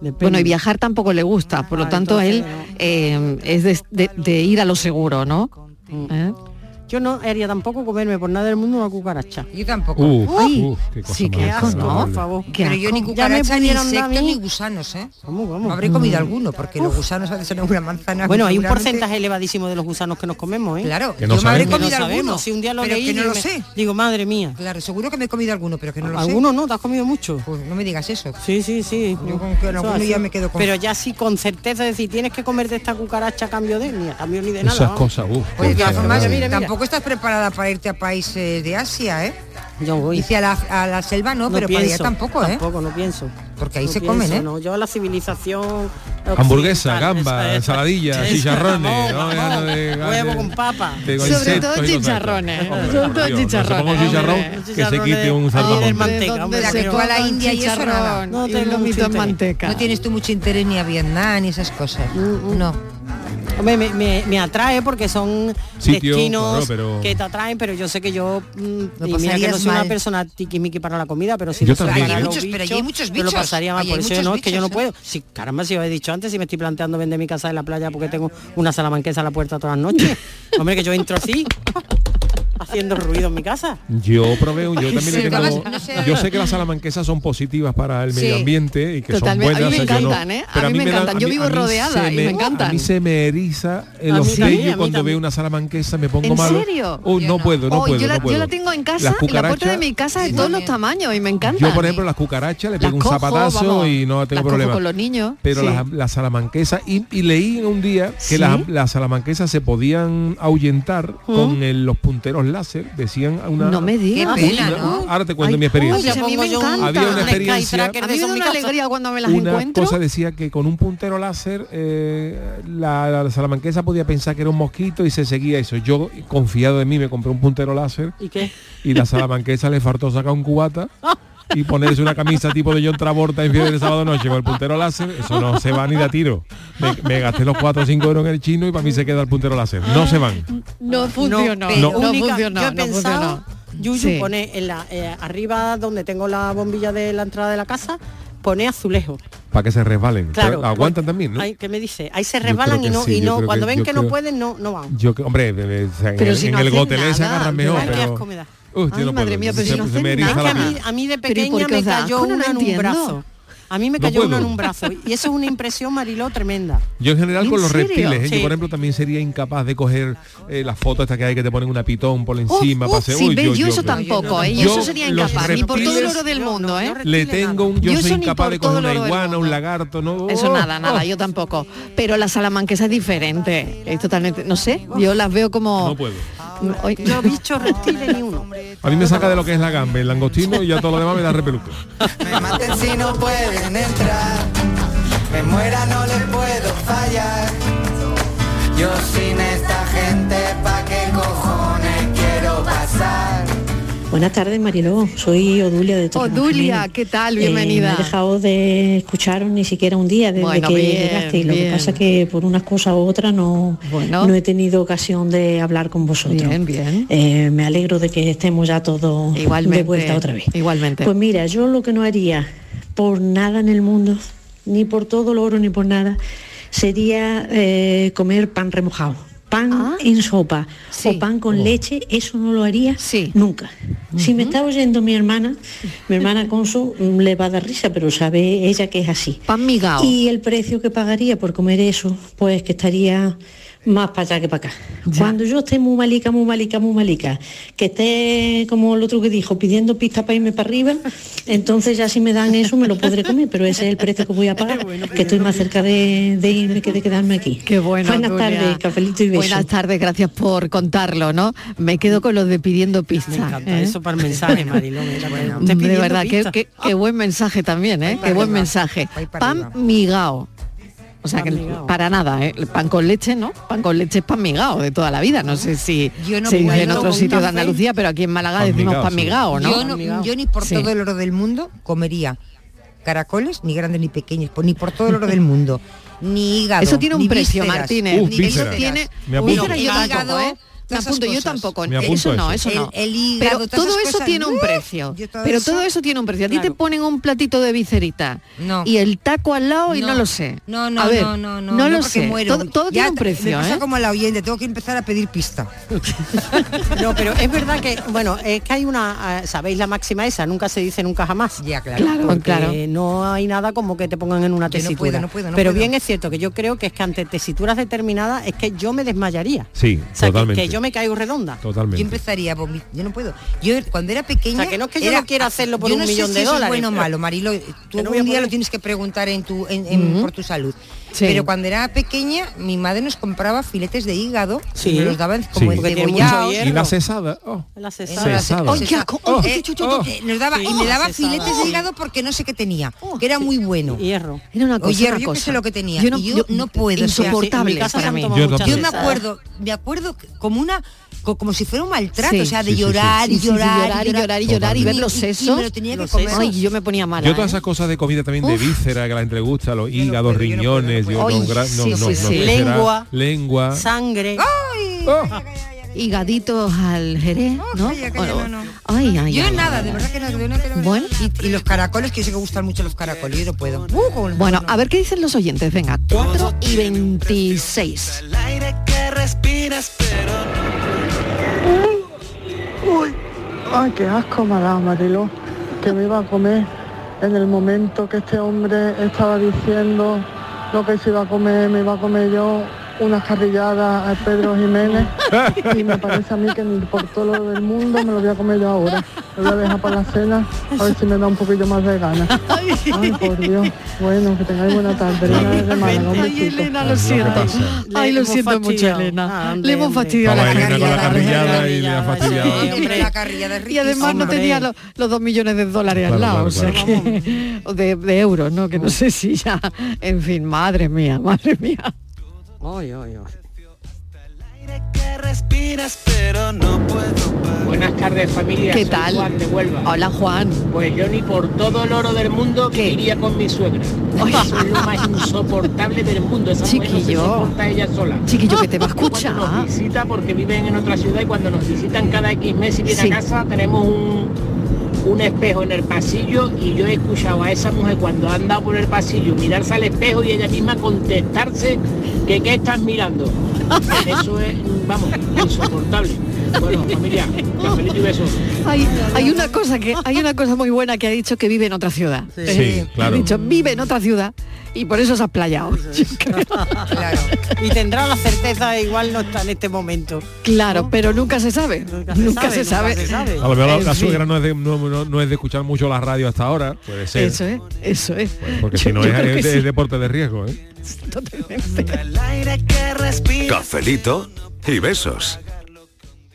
S6: Depende.
S3: Bueno, y viajar tampoco le gusta, por lo
S6: Ah,
S3: tanto él eh, es de, de- de ir a lo seguro, ¿no? ¿Eh?
S6: Yo no haría tampoco comerme por nada del mundo una cucaracha.
S7: Yo tampoco.
S5: Uf,
S3: Ay,
S5: uf, qué cosa
S3: sí, qué asco, ¿no?
S6: Por favor.
S3: Qué
S7: Pero yo ni cucaracha, ni insectos, ni gusanos, ¿eh?
S6: ¿Cómo, cómo?
S7: Habré comido alguno, porque los gusanos a veces son una manzana.
S6: Bueno, hay un porcentaje elevadísimo de los gusanos que nos comemos, ¿eh?
S7: Claro,
S5: Que no
S7: yo me habré
S6: no
S7: comido alguno.
S6: Si un día lo
S7: pero
S6: leí
S7: que no
S6: y
S7: lo
S6: me-
S7: sé.
S6: digo, madre mía.
S7: Claro, seguro que me he comido alguno, pero que no lo sé.
S6: ¿Alguno no? ¿Te has comido mucho?
S7: Pues no me digas eso.
S6: Sí, sí, sí.
S7: Yo con que en alguno ya me quedo con-
S6: Pero ya sí con certeza decir, tienes que comerte esta cucaracha a cambio de ni a cambio ni de nada.
S5: Esas cosas, uf.
S7: Tampoco estás preparada para irte a países de Asia, ¿eh?
S6: Yo voy.
S7: Dice a la, a la selva no, pero para allá tampoco, ¿eh?
S6: Tampoco, no pienso.
S7: Porque ahí
S6: No
S7: se
S6: pienso,
S7: comen, ¿eh?
S6: No, yo a la civilización
S5: Hamburguesa, gamba,
S6: esa- esa-
S5: ensaladilla,
S6: esa-
S5: chicharrones,
S6: huevo con papa.
S3: Sobre todo chicharrones, sobre todo chicharrones,
S5: chicharrón que se quite un
S6: Chicharrones
S5: salmón.
S6: de
S3: ¿Dónde-
S6: manteca,
S3: dónde
S6: hombre,
S3: se
S6: pero-
S7: tú a la India y eso nada.
S6: No tengo mucho
S3: manteca?
S7: No tienes tú mucho interés ni a Vietnam ni esas cosas.
S6: Mm,
S7: No.
S6: Hombre, me, me- me atrae porque son
S5: Sitio,
S6: destinos
S5: claro, pero-
S6: que te atraen, pero yo sé que yo mm,
S7: Lo
S6: y mira que no soy una
S7: mal.
S6: persona tiquismiqui para la comida, pero si
S5: Yo
S6: no soy para
S5: ¿eh?
S6: los
S7: Muchos, pero allí hay muchos
S6: yo lo
S7: bichos.
S6: pasaría mal, por
S7: hay
S6: eso no, es que yo no
S7: bichos, ¿eh?
S6: puedo. Si caramba, si os he dicho antes, si me estoy planteando vender mi casa de la playa porque tengo una salamanquesa a la puerta todas las noches. Hombre, que yo entro así, haciendo ruido en mi casa.
S5: Yo probé, un- yo también le
S7: Sí,
S5: tengo,
S7: no sé.
S5: yo sé que las salamanquesas son positivas para el medio ambiente y que
S3: totalmente.
S5: son
S3: A mí
S5: buenas.
S3: me
S5: no-
S3: encantan, ¿eh? A mí me
S5: da-
S3: encantan. Yo
S5: mí-
S3: vivo rodeada y me encantan.
S5: A mí se me eriza en
S6: mí
S5: cuando
S6: también.
S5: veo una salamanquesa, me pongo
S3: ¿En
S5: malo.
S3: serio?
S5: Oh, no
S7: no.
S5: puedo, no
S3: Oh,
S5: puedo,
S3: yo, la,
S5: no puedo.
S3: yo la tengo en casa, en la puerta de mi casa de todos los tamaños y me encanta.
S5: Yo, por ejemplo, las cucarachas le pego un zapatazo y no tengo problema.
S3: con los niños.
S5: Pero las, salamanquesas, y, leí un día que las, salamanquesas se podían ahuyentar con el- los punteros láser, decían una...
S3: No me digas.
S7: ¿no?
S5: Ahora te cuento
S3: Ay,
S5: mi experiencia.
S3: a mí me encanta.
S5: Había una
S6: un
S5: experiencia-
S3: A
S6: de
S3: mí me da una alegría cuando me las
S5: una
S3: encuentro.
S5: cosa decía que con un puntero láser eh, la, la salamanquesa podía pensar que era un mosquito y se seguía eso. Yo, confiado en mí, me compré un puntero láser
S6: ¿Y qué?
S5: y la salamanquesa le faltó sacar un cubata y ponerse una camisa tipo de John Travolta en fiebre de sábado noche con el puntero láser, eso no se va ni de tiro. Me, me gasté los 4 o 5 euros en el chino y para mí se queda el puntero láser. No se van.
S3: No funcionó. No,
S6: Única-
S3: funcionó.
S6: yo he
S3: no
S6: pensado
S3: funcionó.
S6: Yuyu
S3: Sí.
S6: pone en la, eh, arriba donde tengo la bombilla de la entrada de la casa, pone azulejo.
S5: Para que se resbalen.
S6: Claro.
S5: Pero aguantan también, ¿no?
S6: Ay, ¿Qué me dice? Ahí se resbalan y no,
S5: sí,
S6: y no cuando
S5: que-
S6: ven que no pueden, no, no van.
S5: Yo, que- hombre, o sea, en
S3: si
S5: en
S3: no
S5: el gotelé se agarran mejor, pero...
S3: Ay,
S5: no
S3: madre
S5: puedo,
S3: mía, pero
S5: se-
S3: si no
S5: se
S3: hacen
S5: me eriza
S6: Es que
S5: la
S6: a mí,
S5: piel.
S6: a mí de
S3: Pero ¿y por
S6: pequeña me cayó?
S3: No
S6: una en un brazo. A mí me
S5: No
S6: cayó una en
S5: puedo.
S6: un brazo. Y eso es una impresión, Mariló, tremenda.
S5: Yo en general
S3: ¿En
S5: con los
S3: serio?
S5: reptiles, ¿eh?
S6: Sí.
S5: yo por ejemplo también sería incapaz de coger eh, las fotos estas que hay que te ponen una pitón por encima para hacer-
S3: Sí,
S5: uy,
S3: yo, eso
S5: yo-
S3: tampoco, ¿eh? Yo,
S5: yo
S3: eso sería incapaz, ni por todo el
S5: reptiles-
S3: oro del mundo, ¿eh?
S5: Le tengo un, yo,
S3: Yo
S5: soy incapaz de coger una iguana, un lagarto, no.
S3: Eso nada, nada,
S5: oh.
S3: yo tampoco. Pero la salamanquesa es diferente, es totalmente, no sé, yo las veo como...
S5: No puedo.
S3: Hoy-
S6: Yo bichos reptiles ni uno.
S5: A mí me saca de lo que es la gamba, el langostino y ya todo lo demás me da repeluco.
S15: Me maten si no pueden entrar. Me muera, no les puedo fallar. Yo sin esta gente, ¿pa' qué cojones quiero pasar?
S16: Buenas tardes, Mariló. Soy Odulia de Torre
S3: Odulia, ¿qué tal?
S16: Eh,
S3: Bienvenida.
S16: no he dejado de escucharos ni siquiera un día desde
S3: Bueno,
S16: que
S3: bien,
S16: llegaste. Y lo
S3: bien.
S16: que pasa que por unas cosas u otras no,
S3: Bueno.
S16: no he tenido ocasión de hablar con vosotros.
S3: Bien, bien.
S16: Eh, me alegro de que estemos ya todos
S3: Igualmente,
S16: de vuelta otra vez.
S3: igualmente.
S16: Pues mira, yo lo que no haría por nada en el mundo, ni por todo el oro, ni por nada, sería eh, comer pan remojado. Pan en sopa
S3: Ah. Sí.
S16: o pan con leche, eso no lo haría nunca. Si me está oyendo mi hermana, mi hermana Consu mm, le va a dar risa, pero sabe ella que es así.
S3: Pan migao.
S16: Y el precio que pagaría por comer eso, pues que estaría más para allá que para acá. Cuando yo esté muy malica, muy malica, muy malica, que esté como el otro que dijo, pidiendo pista para irme para arriba, entonces ya si me dan eso me lo podré comer, pero ese es el precio que voy a pagar, que estoy más cerca de, de irme que de quedarme aquí.
S3: Qué bueno.
S16: Buenas
S3: Nuria.
S16: tardes, cafelito y beso.
S3: Buenas tardes, gracias por contarlo, ¿no? Me quedo con los de pidiendo pista.
S6: Me encanta
S3: ¿eh?
S6: eso para el mensaje, Mariló. mira, bueno,
S3: de verdad, qué,
S6: pista.
S3: qué- qué buen mensaje también, ¿eh? Qué buen mensaje. Pan migao. O sea, que para nada, ¿eh? El pan con leche, ¿no? Pan con leche es pan migao de toda la vida. No sé si
S7: Yo no
S3: se dice
S7: puedo
S3: en otros sitios de. Andalucía, pero aquí en Málaga
S7: Pan
S3: decimos
S7: migao,
S3: pan
S7: sí.
S3: migao, ¿no?
S7: Yo, no- yo ni por
S3: Sí.
S7: todo el oro del mundo comería caracoles, ni grandes ni pequeños, pues ni por todo el oro del mundo. Ni hígado.
S3: Eso tiene un precio,
S7: vísceras,
S3: Martínez.
S7: ni
S3: Eso
S7: vísceras.
S3: tiene...
S5: Me.
S3: Vísceras yo tampoco, ¿eh? Me apunto yo tampoco.
S5: Me apunto
S3: Eso no,
S5: eso.
S3: eso no.
S7: El- el hígado,
S3: pero todo eso
S7: cosas,
S3: tiene un precio. Pero
S7: eso-
S3: todo eso tiene un precio. A ti te
S7: Claro.
S3: ponen un platito de vicerita
S7: No.
S3: y el taco al lado y no,
S7: No.
S3: lo sé.
S7: No, no,
S3: A ver,
S7: no, no, no,
S3: no lo sé.
S7: muero.
S3: Todo, todo tiene un
S7: te-
S3: precio,
S7: Me pasa
S3: ¿eh?
S7: como la oyente, tengo que empezar a pedir pista.
S6: No, pero es verdad que, bueno, es que hay una, eh, ¿sabéis la máxima esa? Nunca se dice nunca jamás.
S7: Ya, claro.
S3: Claro,
S6: no hay nada como que te pongan en una
S7: no
S6: tesitura.
S7: puedo, no puedo, no
S6: pero
S7: puedo.
S6: bien es cierto que yo creo que es que ante tesituras determinadas es que yo me desmayaría.
S5: Sí, totalmente.
S6: Yo me caigo redonda.
S5: Totalmente.
S7: Yo empezaría a vomitar. Yo no puedo. Yo cuando era pequeña.
S6: O sea, que no es que yo no quiera hacerlo por
S7: yo
S6: un
S7: no sé
S6: millón
S7: si
S6: de
S7: eso es
S6: dólares.
S7: bueno o malo, Marilo. Tú
S6: no
S7: un día lo tienes que preguntar en tu, en, en-
S3: Ujú.
S7: por tu salud.
S3: Sí.
S7: Pero cuando era pequeña, mi madre nos compraba filetes de hígado
S6: Sí.
S7: y nos los daban como
S5: Sí.
S7: Encebollados.
S6: hierro.
S5: Y la cesada. oh.
S6: La.
S3: Oh,
S7: nos daba,
S6: Sí,
S7: y me daba
S6: cesada.
S7: filetes de hígado porque no sé qué tenía, que era muy bueno.
S6: Hierro.
S3: Era una cosa,
S7: Oye,
S3: una
S7: yo qué
S3: cosa.
S7: sé lo que tenía.
S3: Yo no,
S7: y yo,
S3: yo-
S7: no puedo. o sea,
S3: Insoportable
S6: en mi casa se
S3: para mí.
S5: Yo
S7: me acuerdo, me acuerdo que- como una como si fuera un maltrato,
S3: Sí.
S7: o sea, de
S5: Sí,
S7: llorar
S3: Sí,
S7: y llorar
S3: llorar y llorar y llorar y ver los
S7: y
S3: sesos.
S7: me lo tenía que
S6: Los
S7: comer.
S6: sesos.
S3: Ay, yo me ponía mala.
S5: Yo todas
S3: ¿eh?
S5: esas cosas de comida también de víscera que la gente le gusta, los hígados,
S7: yo no
S5: riñones, yo
S6: Lengua.
S5: lengua.
S6: Sangre.
S5: Oh.
S3: Higaditos al jerez, ¿no?
S7: calla, calla,
S3: Bueno,
S7: no, no.
S3: Ay, ay,
S7: Yo
S3: ay,
S7: nada, de verdad que no, que no.
S3: Bueno.
S7: Y, y los caracoles, que yo sé que gustan mucho los caracoles, yo no puedo. Uh,
S3: Bueno, a ver qué dicen los oyentes. Venga, 4 y 26.
S4: El aire que respiras, pero
S14: Uy, ay, qué asco me ha que me iba a comer en el momento que este hombre estaba diciendo lo que se iba a comer, me iba a comer yo unas carrilladas a Pedro Jiménez y me parece a mí que ni por todo lo del mundo me lo voy a comer yo ahora. Lo voy a dejar para la cena a ver si me da un poquillo más de ganas. Ay, por Dios. Bueno, que tengáis buena tarde.
S3: Ay. Elena, lo siento. Ay, lo siento mucho. Elena.
S6: Ah,
S3: Le hemos fastidiado la carrillada.
S5: carrillada y le ha fastidiado.
S7: Carrillada
S3: Y además no tenía lo- los dos millones de dólares al lado, o sea que- de euros, ¿no? Que no sé si ya, en fin, madre mía, madre mía.
S6: Ay, ay, ay.
S4: el aire que respiras, pero no puedo
S17: Buenas tardes familia.
S3: ¿Qué
S17: Soy
S3: tal?
S17: Juan de Huelva.
S3: Hola Juan.
S17: Pues yo ni por todo el oro del mundo que iría con mi suegra. Eso es lo más insoportable del mundo. Esa mujer no se
S3: Chiquillo.
S17: soporta ella sola.
S3: Chiquillo, que te va a escuchar.
S17: Nos visita porque viven en otra ciudad y cuando nos visitan cada X meses y viene
S3: Sí.
S17: a casa tenemos un, un espejo en el pasillo y yo he escuchado a esa mujer cuando ha andado por el pasillo mirarse al espejo y ella misma contestarse que qué estás mirando. Eso es, vamos, insoportable. Bueno, familia, cafelito y besos.
S3: Hay, hay una cosa que hay una cosa muy buena que ha dicho que vive en otra ciudad.
S17: Sí.
S3: Eh,
S17: Sí, claro.
S3: Ha dicho vive en otra ciudad y por eso se ha playado.
S6: Y tendrá la certeza igual no está en este momento.
S3: Claro, pero nunca se sabe. Nunca se sabe.
S6: se sabe.
S5: A lo mejor la
S3: fin.
S5: suegra no es, de, no, no- no es de escuchar mucho la radio hasta ahora, puede ser.
S3: Eso es, eso es.
S5: Porque
S3: Yo-
S5: si no es, es
S3: sí.
S5: es deporte de riesgo, ¿eh?
S1: Cafelito y besos.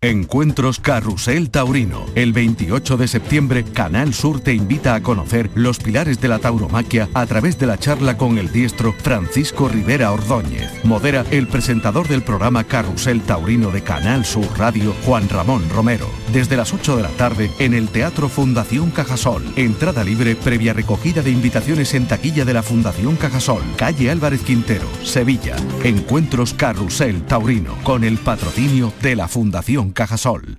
S1: Encuentros Carrusel Taurino. El 28 de septiembre, Canal Sur te invita a conocer los pilares de la tauromaquia a través de la charla con el diestro Francisco Rivera Ordóñez. Modera el presentador del programa Carrusel Taurino de Canal Sur Radio, Juan Ramón Romero. Desde las 8 de la tarde en el Teatro Fundación Cajasol. Entrada libre previa recogida de invitaciones en taquilla de la Fundación Cajasol, calle Álvarez Quintero, Sevilla. Encuentros Carrusel Taurino con el patrocinio de la Fundación Cajasol.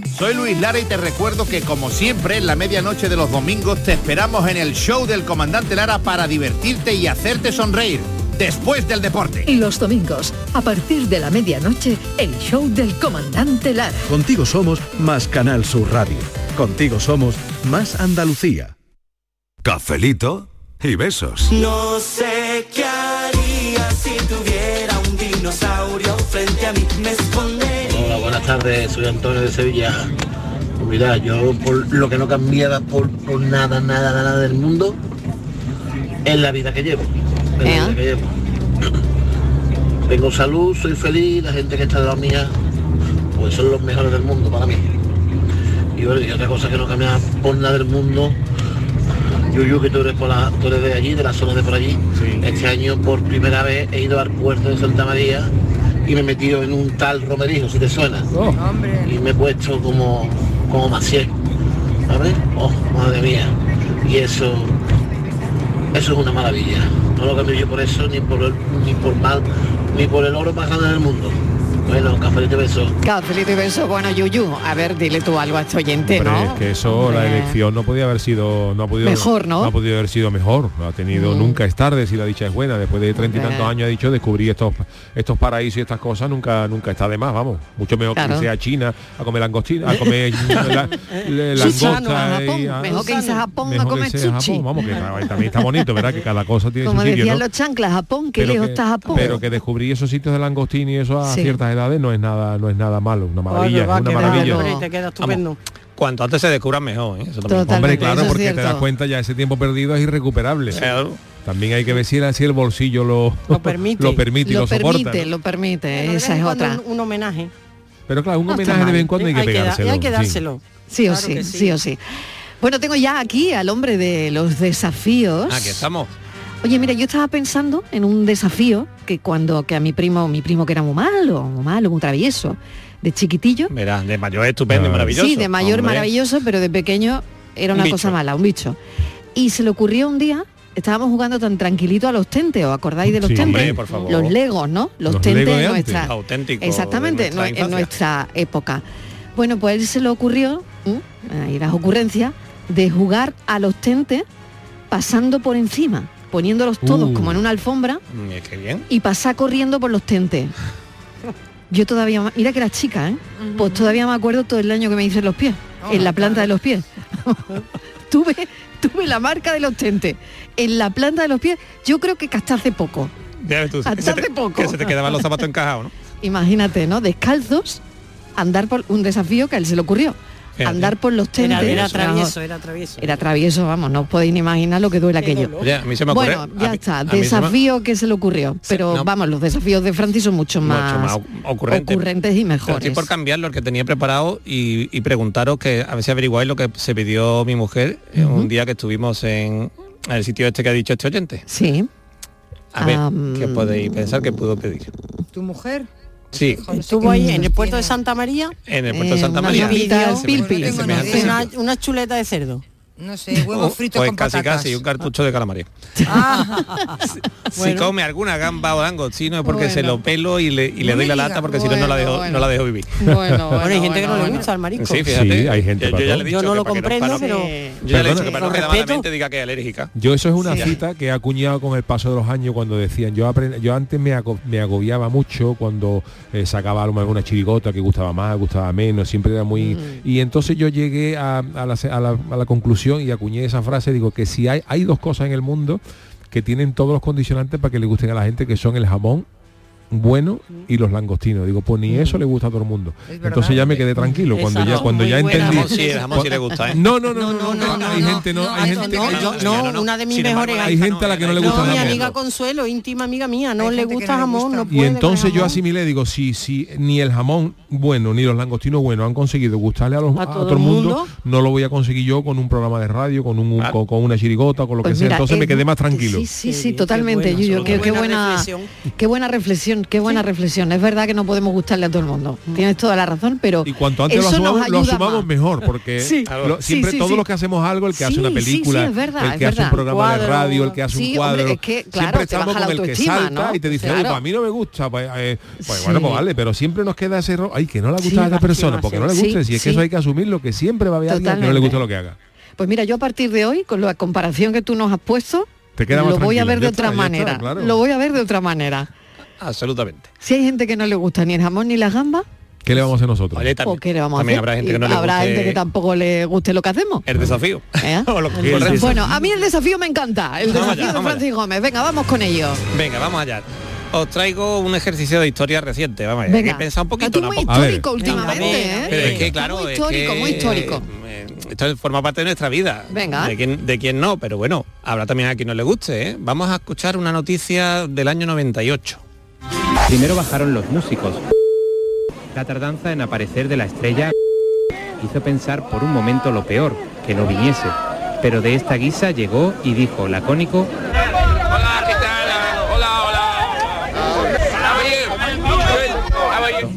S18: Soy Luis Lara y te recuerdo que como siempre en la medianoche de los domingos te esperamos en el show del comandante Lara para divertirte y hacerte sonreír. Después del deporte.
S19: Y los domingos, a partir de la medianoche, el show del comandante Lara.
S20: Contigo somos más Canal Sur Radio. Contigo somos más Andalucía.
S1: Cafelito y besos.
S15: No sé qué haría si tuviera un dinosaurio frente a mí. Me.
S21: Tardes, soy Antonio de Sevilla. Pues mira, yo por lo que no cambiaba por, por nada, nada, nada del mundo es la vida que llevo. es la vida que llevo. Tengo salud, soy feliz, la gente que está de la mía, pues son los mejores del mundo para mí. Y bueno, y otra cosa que no cambia por nada del mundo, Yuyu, que tú eres, por la, tú eres de allí, de la zona de por allí. Este año por primera vez he ido al puerto de Santa María y me he metido en un tal romerijo, si te suena. Y me he puesto como, como Maciel. ¿Sabes? Oh, madre mía. Y eso, eso es una maravilla. No lo cambio yo por eso, ni por el, ni por mal, ni por el oro más grande del mundo. Bueno, cafelito y beso.
S3: Cafelito y beso, bueno, Yuyu, a ver, dile tú algo a este oyente, ¿no?
S5: Es que eso, Hombre. la elección no podía haber sido, no ha podido,
S3: mejor, ¿no? ¿no?
S5: ha podido haber sido mejor, no ha tenido,
S3: mm.
S5: nunca es tarde si la dicha es buena, después de treinta y tantos años ha dicho, descubrí estos, estos paraísos y estas cosas, nunca, nunca está de más, vamos, mucho mejor
S3: claro.
S5: que irse a China a comer langostina, a comer la, la, langosta.
S3: Mejor que irse a Japón a comer sushi.
S5: Vamos, que también está bonito, ¿verdad? Que cada cosa tiene
S3: Como
S5: su sitio,
S3: decían
S5: ¿no?
S3: los chanclas, Japón,
S5: que
S3: lejos está Japón.
S5: Pero que descubrí esos sitios de langostín y eso a
S3: sí.
S5: ciertas edades no es nada, no es nada malo, una maravilla, una maravilla.
S6: Te queda estupendo.
S22: Cuanto antes se descubra mejor. ¿eh?
S5: Hombre, claro, porque te das cuenta ya ese tiempo perdido es irrecuperable. También hay que ver si el, bolsillo lo,
S6: lo permite,
S5: lo permite y lo,
S3: permite. Lo permite, esa es otra.
S6: Un, homenaje.
S5: Pero claro, un homenaje de vez en cuando hay que
S6: hay
S5: pegárselo.
S6: Que hay que dárselo.
S3: Sí, o sí, sí,
S6: sí
S3: o sí. Bueno, tengo ya aquí al hombre de los desafíos.
S22: Aquí estamos.
S3: Oye, mira, yo estaba pensando en un desafío que cuando que a mi primo, mi primo que era muy malo, muy malo, muy travieso, de chiquitillo.
S22: Mira, de mayor estupendo maravilloso.
S3: Sí, de mayor maravilloso, pero de pequeño era una cosa mala, un bicho. Y se le ocurrió un día estábamos jugando tan tranquilito a los tentes, ¿os acordáis de los
S22: sí,
S3: tentes?
S22: Por favor.
S3: Los legos, ¿no? Los,
S22: los
S3: tentes
S22: de
S3: nuestra,
S22: auténticos
S3: exactamente, en nuestra época. Bueno, pues él se le ocurrió, ¿eh? ahí las ocurrencias, de jugar a los tentes pasando por encima poniéndolos todos como en uh. una alfombra
S22: mm, eh,
S3: y pasar corriendo por los tentes. Yo todavía, mira que las chicas, ¿eh? pues todavía me acuerdo todo el año que me hice los pies, ah, en la planta de los pies. tuve, tuve la marca de los tentes, en la planta de los pies, yo creo que hasta hace poco.
S22: Tú,
S3: hasta hace poco.
S22: Que se te quedaban los zapatos encajados, ¿no?
S3: Imagínate, ¿no? Descalzos, andar por un desafío que a él se le ocurrió andar por los tentes.
S6: Era, era, travieso, era travieso.
S3: Era travieso, vamos, no os podéis ni imaginar lo que duele aquello.
S22: A mí se me ocurre,
S3: bueno, ya está, desafío que se le ocurrió. Pero vamos, los desafíos de Francis son mucho más, ocurrentes. y mejores.
S22: Pero por cambiar lo que tenía preparado y, preguntaros que a ver si averiguáis lo que se pidió mi mujer uh un día que estuvimos en, el sitio este que ha dicho este oyente.
S3: Sí.
S22: A ver, ¿qué podéis pensar que pudo pedir?
S7: ¿Tu mujer?
S22: Sí.
S6: Estuvo ahí en el puerto de Santa María.
S22: En el puerto de Santa
S3: eh,
S22: María.
S6: Una, chuleta de cerdo
S7: no sé, huevos fritos
S22: pues casi, casi, un cartucho de calamares.
S6: Ah.
S22: si, come alguna gamba o dango chino es porque se lo pelo y le, y le doy la lata porque si no la dejo, no la dejo vivir.
S3: Bueno,
S6: hay gente que no le gusta el marisco.
S22: Sí.
S5: Sí, hay gente
S22: yo, ya le he dicho
S6: yo
S22: no
S6: lo comprendo,
S22: no,
S6: pero...
S22: Yo ya que para no redamamente diga que es alérgica.
S5: Yo eso es una cita que he acuñado con el paso de los años cuando decían, yo aprend... yo antes me, me, agobiaba mucho cuando eh, sacaba alguna chirigota que gustaba más, gustaba menos, siempre era muy... Mm. Y entonces yo llegué a la conclusión y acuñé esa frase, digo que si hay, hay dos cosas en el mundo que tienen todos los condicionantes para que le gusten a la gente, que son el jamón bueno y los langostinos. Digo, pues ni mm. eso le gusta a todo el mundo. Entonces ya me quedé tranquilo cuando ya cuando ya entendí. No, no, no, no, no, hay gente no, hay gente
S6: no, una de mis mejores
S5: Hay gente a la que no le gusta jamón.
S6: mi amiga Consuelo, íntima amiga mía, no le gusta jamón, no.
S5: Y entonces yo asimilé, digo, si si ni el jamón bueno ni los langostinos buenos han conseguido gustarle a los
S6: a todo
S5: el mundo, no lo voy a conseguir yo con un programa de radio, con un con una chirigota, con lo que pues
S3: sea.
S5: Entonces me quedé más tranquilo.
S3: Sí, sí, sí, totalmente, Yuyo, qué
S6: buena
S3: qué buena reflexión qué buena reflexión. Es verdad que no podemos gustarle a todo el mundo. Mm. Tienes toda la razón, pero.
S5: Y cuanto antes lo asumamos, lo asumamos mejor, porque siempre todos los que hacemos algo, el que hace una película, el que hace un programa de radio, el que hace un cuadro.
S3: Es que, claro,
S5: siempre estamos con el que salta y te dice,
S3: claro.
S5: Pues a mí no me gusta. Pues, eh, pues bueno, pues vale, pero siempre nos queda ese error. Ay, que no le gusta a esta persona, porque no le gusta. Si es que eso hay que asumirlo, que siempre va a haber alguien que no le gusta lo que haga.
S3: Pues mira, yo a partir de hoy, con la comparación que tú nos has puesto,
S5: te
S3: lo voy a ver de otra manera. Lo voy a ver de otra manera.
S22: Absolutamente.
S3: Si hay gente que no le gusta ni el jamón ni las gambas,
S5: ¿Qué le vamos a nosotros?
S22: Oye,
S3: ¿O qué le vamos a hacer?
S22: habrá gente que no le guste...
S3: tampoco le guste lo que hacemos.
S22: El desafío.
S3: ¿Eh? Bueno, a mí el desafío me encanta. El desafío de Francis Gómez. Venga, vamos con ello.
S22: Venga, vamos allá. Os traigo un ejercicio de historia reciente, vamos allá.
S3: Venga.
S22: Hay que pensar un poquito.
S3: Muy histórico últimamente, ¿eh?
S22: Pero es que claro,
S3: histórico, muy histórico.
S22: Eh, esto forma parte de nuestra vida.
S3: Venga.
S22: De quien, de quien no, pero bueno, habrá también a quien no le guste. ¿eh? Vamos a escuchar una noticia del año 98.
S23: Primero bajaron los músicos. La tardanza en aparecer de la estrella hizo pensar por un momento lo peor, que no viniese. Pero de esta guisa llegó y dijo lacónico...
S24: Hola. Hola.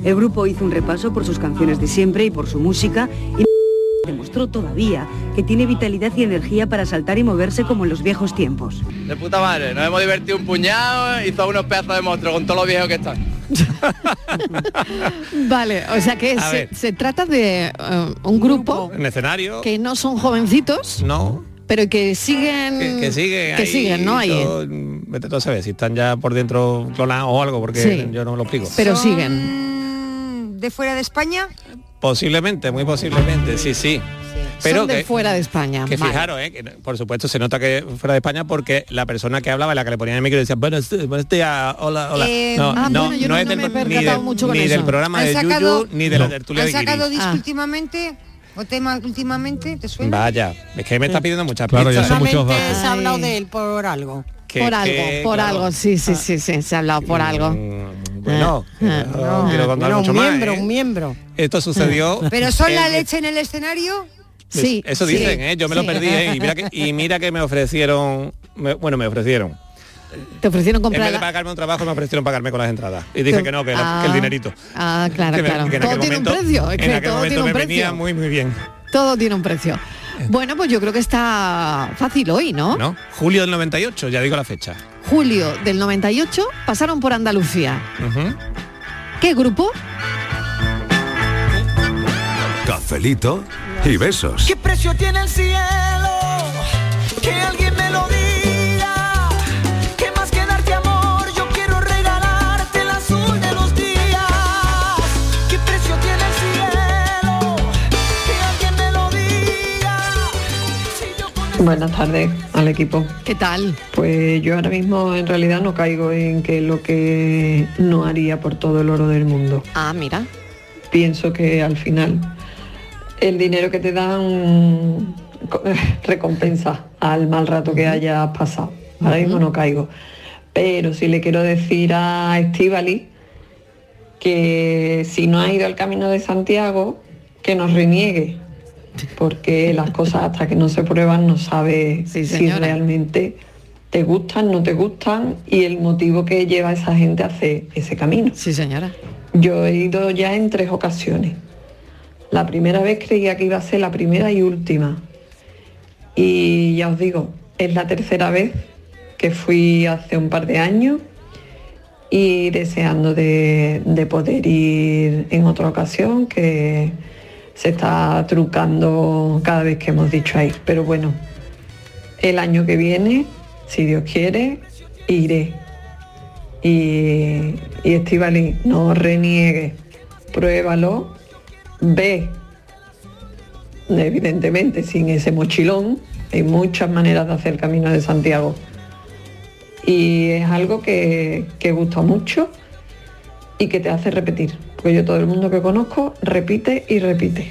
S25: El grupo hizo un repaso por sus canciones de siempre y por su música y Demostró todavía que tiene vitalidad y energía para saltar y moverse como en los viejos tiempos.
S24: De puta madre, nos hemos divertido un puñado y son unos pedazos de monstruos con todos los
S3: viejos que están. vale, o sea que se, trata de eh, un, grupo,
S22: un escenario
S3: que no son jovencitos.
S22: No.
S3: Pero que siguen...
S22: Que, siguen.
S3: Que siguen, ¿no? Ahí.
S22: Eh. Vete tú a saber si están ya por dentro clonados o algo, porque yo no lo explico.
S3: Pero siguen.
S7: ¿De fuera de España?
S22: Posiblemente, muy posiblemente, sí, sí. Pero
S3: son de
S22: que,
S3: fuera de España.
S22: que
S3: Vale.
S22: fijaros, eh, que por supuesto se nota que fuera de España porque la persona que hablaba, la que le ponían el micro decía, buenos, buenos días, hola, hola.
S7: Eh,
S22: no,
S3: ah,
S22: no,
S3: bueno, yo
S22: no
S3: no-
S22: es
S3: no
S22: del,
S3: me he
S22: ni, del-
S3: mucho con
S22: ni del programa
S7: ¿Han
S22: de
S7: sacado-
S22: Yuyu ni de la tertulia
S7: ¿Han
S22: de Guiri.
S7: sacado disco
S3: Ah.
S7: últimamente? ¿O tema últimamente? ¿Te suena?
S22: Vaya, es que me está pidiendo muchas
S5: Claro, ya
S22: pistas.
S5: son muchos datos.
S6: se ha hablado de él por algo.
S22: Que-
S3: por algo,
S22: que,
S3: por
S22: claro,
S3: algo, sí, sí, sí, sí, se ha hablado por algo.
S22: Bueno,
S3: Ah, ah,
S22: no quiero contar
S6: Bueno,
S22: mucho
S6: un
S22: más.
S6: miembro,
S22: ¿eh?
S6: un miembro.
S22: Esto sucedió.
S7: ¿Pero son la
S22: en-
S7: leche en el escenario?
S3: Sí,
S22: Eso
S3: sí,
S22: dicen, ¿eh? Yo me lo perdí, ¿eh? Y mira que, y mira que me ofrecieron, me- bueno, me ofrecieron.
S3: Te ofrecieron
S22: En
S3: comprar
S22: vez de pagarme un trabajo, me ofrecieron pagarme con las entradas. Y dije que no, que,
S3: Ah.
S22: el dinerito.
S3: Ah, claro,
S22: Que me-
S3: claro.
S22: que en
S3: todo
S22: aquel
S3: tiene
S22: momento-
S3: un precio, es
S22: en
S3: que
S22: aquel
S3: todo
S22: momento
S3: tiene un
S22: me venía muy, muy bien.
S3: Todo tiene un precio. Bueno, pues yo creo que está fácil hoy, ¿no?
S22: ¿No? Julio del 98, ya digo la fecha.
S3: Julio del 98 pasaron por Andalucía.
S22: Ujú.
S3: ¿Qué grupo?
S1: Cafelito y besos.
S15: ¿Qué precio tiene el cielo? Que alguien
S26: Buenas tardes al equipo.
S3: ¿Qué tal?
S26: Pues yo ahora mismo en realidad no caigo en que lo que no haría por todo el oro del mundo.
S3: Ah, mira.
S26: Pienso que al final el dinero que te dan co- recompensa al mal rato que hayas pasado. Ahora mismo no caigo. Pero sí le quiero decir a Estivali que si no ha ido al camino de Santiago, que nos reniegue. Porque las cosas hasta que no se prueban no sabe si realmente te gustan, no te gustan y el motivo que lleva a esa gente a hacer ese camino.
S3: Sí, señora.
S26: Yo he ido ya en tres ocasiones. La primera vez creía que iba a ser la primera y última. Y ya os digo, es la tercera vez que fui hace un par de años y deseando de, de poder ir en otra ocasión que se está trucando cada vez que hemos dicho a ir. Pero bueno, el año que viene, si Dios quiere, iré. Y, y Estivali, no reniegue, pruébalo, ve, evidentemente sin ese mochilón, hay muchas maneras de hacer el camino de Santiago. Y es algo que, que gusta mucho y que te hace repetir. Porque yo todo el mundo que conozco repite y repite.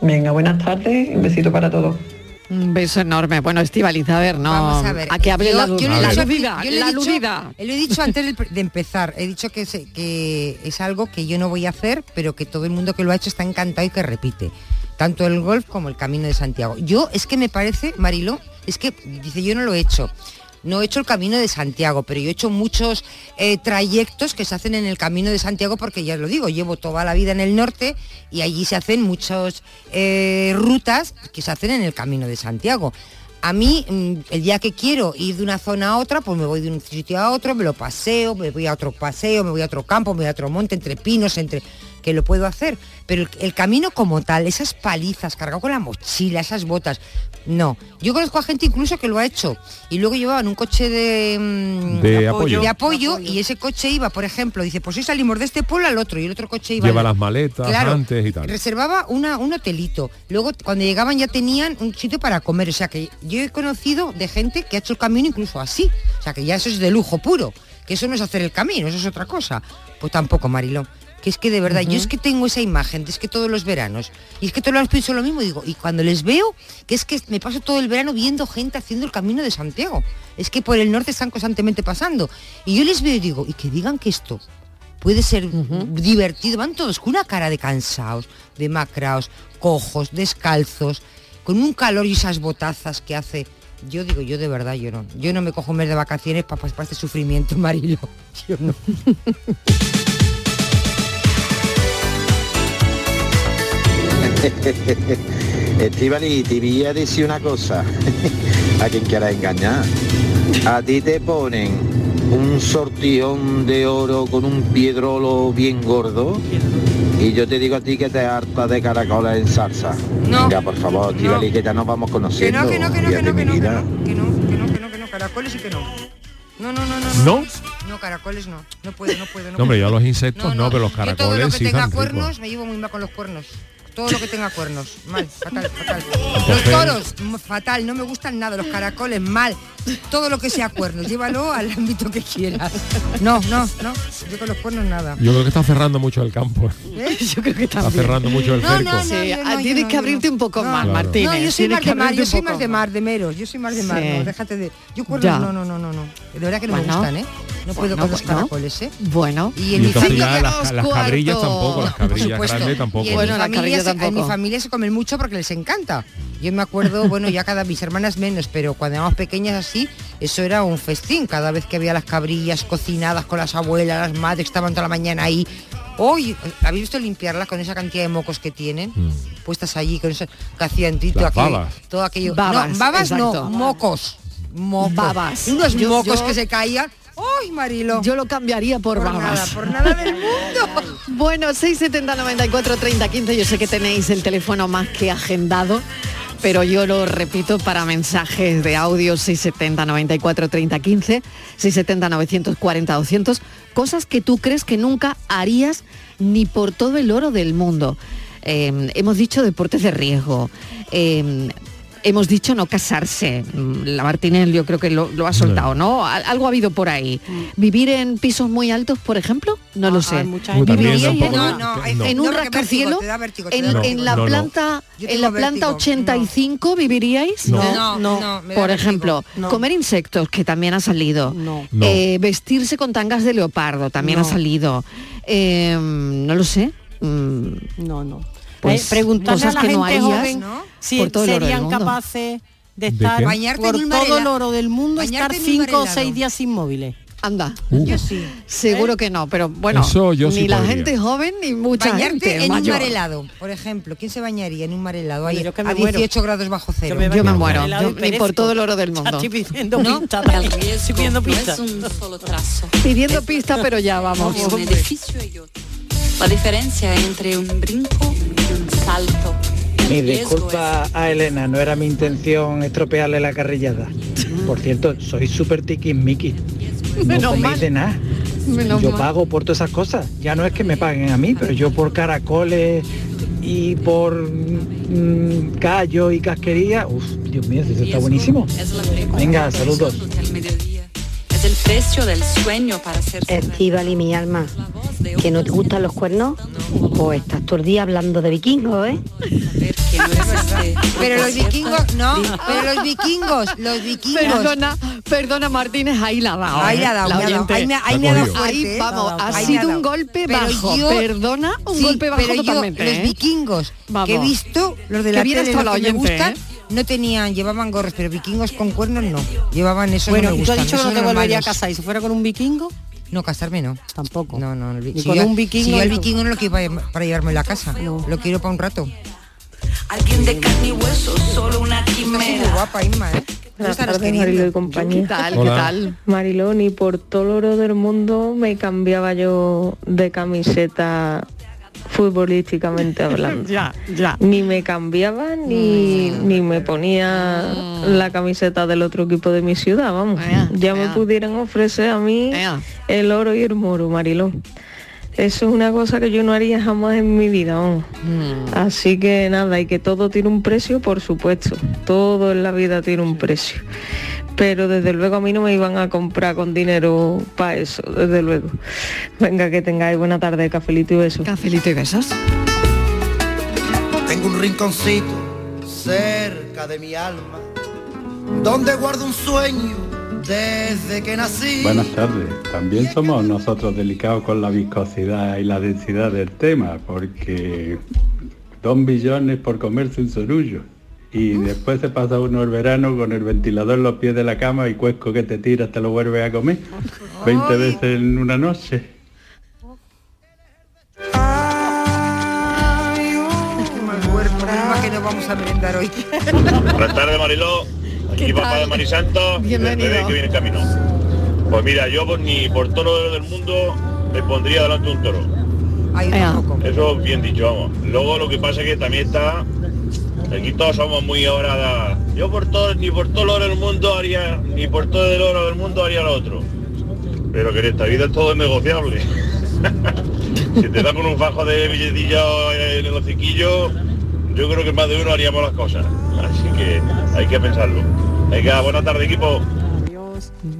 S26: Venga, buenas tardes, un besito para todos.
S3: Un beso enorme. Bueno, Estivaliz, a ver, no.
S7: Vamos a ver.
S3: que hable
S7: yo-
S3: la,
S7: yo
S3: du-
S7: le he
S3: la
S7: dicho-
S3: aludida,
S7: yo le he
S3: la
S7: dicho-
S3: aludida.
S7: Lo he dicho antes de, de empezar. He dicho que, se- que es algo que yo no voy a hacer, pero que todo el mundo que lo ha hecho está encantado y que repite. Tanto el golf como el Camino de Santiago. Yo es que me parece, Marilo, es que dice yo no lo he hecho. No he hecho el Camino de Santiago, pero yo he hecho muchos eh, trayectos que se hacen en el Camino de Santiago porque ya os lo digo, llevo toda la vida en el norte y allí se hacen muchas eh, rutas que se hacen en el Camino de Santiago. A mí, mm, el día que quiero ir de una zona a otra, pues me voy de un sitio a otro, me lo paseo, me voy a otro paseo, me voy a otro campo, me voy a otro monte, entre pinos, entre que lo puedo hacer. Pero el, el camino como tal, esas palizas, cargado con la mochila, esas botas, no. Yo conozco a gente incluso que lo ha hecho. Y luego llevaban un coche de, mm,
S5: De apoyo.
S7: de apoyo, y ese coche iba, por ejemplo, dice, pues hoy salimos de este pueblo al otro, y el otro coche iba
S5: Lleva
S7: al-
S5: las maletas
S7: Claro,
S5: antes y tal.
S7: reservaba una, un hotelito. Luego, cuando llegaban ya tenían un sitio para comer. O sea que yo he conocido de gente que ha hecho el camino incluso así. O sea que ya eso es de lujo puro. Que eso no es hacer el camino, eso es otra cosa. Pues tampoco, Mariló. Que es que de verdad, yo es que tengo esa imagen, es que todos los veranos, y es que todos los pienso lo mismo, digo, y cuando les veo, que es que me paso todo el verano viendo gente haciendo el camino de Santiago. Es que por el norte están constantemente pasando. Y yo les veo y digo, y que digan que esto puede ser divertido. Van todos con una cara de cansados, de macraos, cojos, descalzos, con un calor y esas botazas que hace. Yo digo, yo de verdad, yo no. Yo no me cojo un mes de vacaciones para, para este sufrimiento, Marilo. Yo no.
S27: Estivali, te voy a decir una cosa a quien quiera engañar. A ti te ponen
S28: un sortijón de oro con un piedrolo bien gordo. Y yo te digo a ti que te harta de caracoles en salsa.
S7: No.
S28: Venga, por favor, Estivali, que ya nos vamos
S7: Que
S28: conociendo.
S7: no, que no, que no, que no, que no, que no, que no, que no, que no, que no, caracoles y que no. No, no, no, no.
S5: ¿No?
S7: No, caracoles no. No puedo, no puedo. No,
S5: No, hombre,
S7: puedo.
S5: yo los insectos no, pero los
S7: Yo todo lo
S5: caracoles
S7: que
S5: sí
S7: tenga
S5: están ricos.
S7: cuernos, me llevo muy mal con los cuernos. Todo lo que tenga cuernos, mal, fatal, fatal. Los
S5: Entonces-
S7: toros, fatal, no me gustan nada. Los caracoles, mal. Todo lo que sea cuernos, llévalo al ámbito que quieras. No, no, no. Yo con los cuernos nada.
S5: Yo creo que está cerrando mucho el campo.
S7: ¿Eh?
S3: Yo creo que
S5: Está cerrando mucho el
S7: No,
S5: cerco.
S7: no, no,
S3: Sí,
S7: yo
S3: ah,
S7: no,
S3: tienes que abrirte un poco
S7: no.
S3: más,
S5: Claro.
S3: Martínez.
S7: No, yo soy más de mar, yo soy más de mar, de meros, yo soy más de mar,
S3: Sí.
S7: no, déjate de. Yo cuernos,
S3: Ya.
S7: no, no, no, no, no. De verdad que no me gustan, ¿eh? No puedo
S3: Bueno,
S7: con los
S3: bueno.
S7: caracoles, ¿eh?
S3: Bueno,
S7: Y en mi
S5: entonces
S7: familia
S5: las, cabrillas tampoco, las cabrillas grandes tampoco.
S7: Y en,
S3: Bueno,
S7: mi familia en mi familia se comen mucho porque les encanta. Yo me acuerdo, bueno, ya cada mis hermanas menos, pero cuando éramos pequeñas así, eso era un festín. Cada vez que había las cabrillas cocinadas con las abuelas, las madres que estaban toda la mañana ahí. Hoy, ¿habéis visto limpiarlas con esa cantidad de mocos que tienen? Puestas allí, con eso que hacían todo
S5: Mm.
S7: Aquello,
S5: babas.
S7: todo aquello.
S3: Babas,
S7: no, babas no, mocos. Mocos.
S3: Babas.
S7: Unos
S3: Yo-
S7: mocos
S3: yo-
S7: que se caían. ¡Ay, Marilo!
S3: yo lo cambiaría por,
S7: por
S3: babas.
S7: nada, por nada del mundo.
S3: Bueno, 670 94 30 15, yo sé que tenéis el teléfono más que agendado, pero yo lo repito para mensajes de audio 670 94 30 15, 670 940 200, cosas que tú crees que nunca harías ni por todo el oro del mundo. Eh, hemos dicho deportes de riesgo. eh, Hemos dicho no casarse. Mm, La Martínez yo creo que lo, lo ha soltado, ¿no? Al- Algo ha habido por ahí. ¿Vivir en pisos muy altos, por ejemplo? No lo sé. ¿Viviríais
S5: da un poco
S3: en, un rascacielos? en, la planta, en la planta
S7: vértigo.
S3: 85 viviríais?
S7: No, no,
S3: Por ejemplo,
S6: No.
S3: comer insectos, que también ha salido. Eh, vestirse con tangas de leopardo, también
S6: No.
S3: ha salido. Eh, no lo sé. Mm,
S6: No, no.
S3: Pues,
S6: Eh, preguntarle a la
S3: que
S6: gente
S3: no harías,
S6: joven
S7: ¿no?
S6: si
S3: por todo
S6: serían capaces de
S5: ¿De
S6: estar
S5: qué?
S7: Bañarte
S6: por
S7: en
S6: todo el oro del mundo, estar
S7: Bañarte mar
S6: cinco o seis días inmóviles.
S3: anda.
S5: Uh,
S7: Yo sí.
S3: Seguro que no, pero bueno,
S5: Eso yo
S3: ni
S5: sí
S3: la
S5: podría.
S3: gente joven ni mucha
S7: Bañarte
S3: gente
S7: en un mar helado, por ejemplo. ¿Quién se bañaría en un mar helado? Ahí, a
S6: muero.
S7: 18 grados bajo cero.
S3: Yo me muero, yo- ni por todo el oro del mundo.
S6: Estoy pidiendo
S7: ¿No?
S6: pista Estoy pidiendo
S29: no
S6: pista.
S29: es un solo trazo,
S3: Pidiendo pista, pero ya vamos.
S29: es un edificio y otro. La diferencia entre un brinco y un salto. El
S10: Mi disculpa a Elena, no era mi intención estropearle la carrillada. Por cierto, soy súper tiquismiqui. No
S3: Menos mal.
S10: de nada.
S3: Menos
S10: Yo
S3: mal.
S10: pago por todas esas cosas. Ya no es que me paguen a mí, pero yo por caracoles y por mm, callo y casquería, uff, Dios mío, eso está buenísimo. Venga, saludos.
S29: Precio del sueño para ser
S30: y mi alma, que no te gustan los cuernos, pues estás todo el día hablando de vikingos, ¿eh?
S29: que.
S7: Pero los vikingos, no, pero los vikingos, los vikingos.
S3: Perdona, perdona Martínez, ahí la ha dado.
S7: Ahí
S3: ¿eh?
S7: le ha dado,
S3: La
S7: me ha dado.
S3: oyente.
S7: Ahí me, ahí me ha dado fuerte,
S3: Ahí
S7: ¿eh?
S3: vamos, ha
S7: Ahí me
S3: sido un golpe
S7: Pero
S3: bajo.
S7: yo-
S3: Perdona, un
S7: Sí,
S3: golpe bajo
S7: pero yo,
S3: totalmente.
S7: los
S3: ¿eh?
S7: vikingos
S3: Vamos.
S7: que he visto, los de la
S3: bien
S7: tele, los
S3: la
S7: que me
S3: oyente,
S7: gustan,
S3: ¿eh?
S7: No tenían, llevaban gorros, pero vikingos con cuernos no. Llevaban eso
S6: Bueno,
S7: no me
S6: ¿y tú has
S7: gustan.
S6: dicho que no te volvería a casar? ¿Y si fuera con un vikingo?
S7: No, casarme no.
S6: Tampoco.
S7: No, no. el si
S6: con
S7: yo-
S6: un vikingo
S7: Si yo el vikingo no lo quiero para, para llevarme a la casa. Lo quiero para un rato.
S31: Alguien de carne y hueso, solo una
S7: muy
S31: quimera.
S7: guapa, Inma, ¿eh?
S31: Y compañía.
S3: ¿Qué tal?
S5: Hola.
S3: ¿Qué tal?
S31: Mariló, ni por todo el oro del mundo me cambiaba yo de camiseta futbolísticamente hablando.
S3: Ya, ya.
S31: Ni me cambiaba ni, ni me ponía la camiseta del otro equipo de mi ciudad, vamos.
S3: Ea,
S31: ya me pudieran ofrecer a mí
S3: Ea.
S31: el oro y el moro, Mariló. Eso es una cosa que yo no haría jamás en mi vida, vamos.
S3: Mm.
S31: Así que nada, y que todo tiene un precio, por supuesto. Todo en la vida tiene un precio. Pero desde luego a mí no me iban a comprar con dinero para eso, desde luego. Venga, que tengáis buena tarde, cafelito y besos.
S3: Cafelito y besos.
S32: Tengo un rinconcito cerca de mi alma, donde guardo un sueño desde que nací.
S33: Buenas tardes. También somos nosotros delicados con la viscosidad y la densidad del tema, porque dos millones por comerse un sorullo. Y después se pasa uno el verano con el ventilador en los pies de la cama y cuesco que te tiras te lo vuelves a comer 20 veces en una noche.
S7: Que vamos a hoy.
S34: Buenas tardes, Mariló.
S3: ¿Qué
S34: Aquí papá
S3: tal?
S34: de Marisanto,
S3: Bienvenido.
S34: el bebé que viene en camino.
S35: Pues mira, yo por- ni por todo lo del mundo me pondría delante un toro. Eso bien dicho, vamos. Luego lo que pasa es que también está. Aquí todos somos muy ahora. Yo por todo, ni por todo el oro del mundo haría, ni por todo el oro del mundo haría lo otro. Pero que en esta vida todo es negociable. si te da con un fajo de billetillos en el hociquillo, yo creo que más de uno haríamos las cosas. Así que hay que pensarlo. Venga, buena tarde equipo.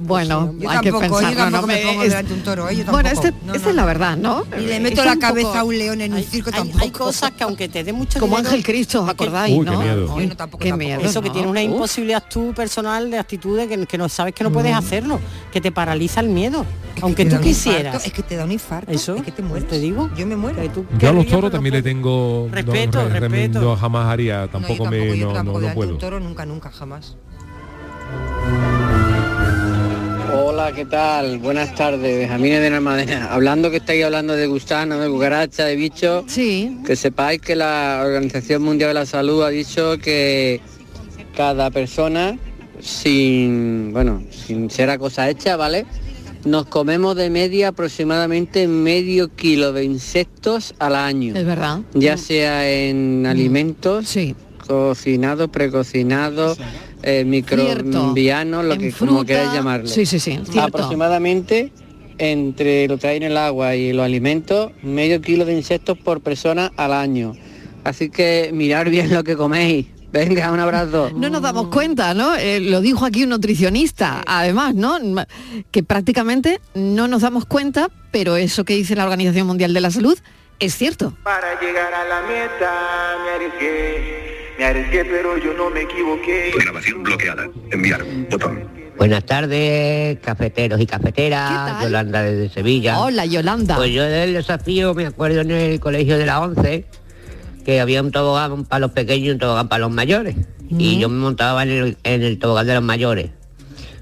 S3: Bueno,
S7: Yo
S3: hay que
S7: tampoco, yo
S3: pensar.
S7: tampoco me pongo delante de un toro, ¿eh? Yo
S3: bueno,
S7: tampoco.
S3: este-
S7: No,
S3: esta
S7: no,
S3: es la verdad, ¿no?
S7: Y le meto
S3: Es
S7: la cabeza
S3: poco-
S7: a un león en un circo
S6: hay,
S7: tampoco.
S6: hay cosas que aunque te dé mucho
S3: Como
S6: dinero,
S3: Ángel Cristo, ¿os acordáis?
S5: Uy, qué
S3: no?
S5: miedo.
S3: Uy,
S7: no, tampoco,
S3: qué
S7: tampoco.
S3: miedo.
S6: eso que tiene una imposibilidad tú personal de actitudes que, que no sabes que no puedes hacerlo, que te paraliza el miedo, aunque tú quisieras.
S7: es que te da un infarto.
S6: Eso,
S7: es que te mueres.
S6: te digo.
S7: Yo me muero.
S6: Tú
S5: Yo a los toros también le tengo
S6: Respeto,
S5: re-
S6: respeto.
S5: jamás haría, tampoco
S7: tampoco,
S5: me no,
S7: tampoco
S5: puedo.
S7: un toro nunca, nunca, jamás.
S34: Hola, ¿qué tal? Buenas tardes, Benjamines de Almadena. Hablando que estáis hablando de gusanos, de cucarachas, de bichos,
S3: sí.
S34: que sepáis que la Organización Mundial de la Salud ha dicho que cada persona, sin, bueno, sin ser a cosa hecha, ¿vale? Nos comemos de media aproximadamente medio kilo de insectos al año.
S3: Es verdad.
S34: Ya sea en alimentos, cocinados, precocinados, eh, microbianos, lo que como queráis llamarlo.
S3: Sí, sí, sí, cierto.
S34: Aproximadamente entre lo que hay en el agua y los alimentos, medio kilo de insectos por persona al año. Así que mirar bien lo que coméis. Venga, un abrazo.
S3: No nos damos cuenta, ¿no? Eh, lo dijo aquí un nutricionista, además, ¿no? Que prácticamente no nos damos cuenta, pero eso que dice la Organización Mundial de la Salud es cierto.
S36: Para llegar a la meta me arriesgué, me arriesgué pero yo no me equivoqué.
S33: Grabación bloqueada. Enviar. Botón.
S37: Buenas tardes, cafeteros y cafeteras, Yolanda desde Sevilla.
S3: Hola, Yolanda.
S37: Pues yo del desafío me acuerdo en el colegio de la 11 que había un tobogán para los pequeños y un tobogán para los mayores. Y yo me montaba en el, en el tobogán de los mayores.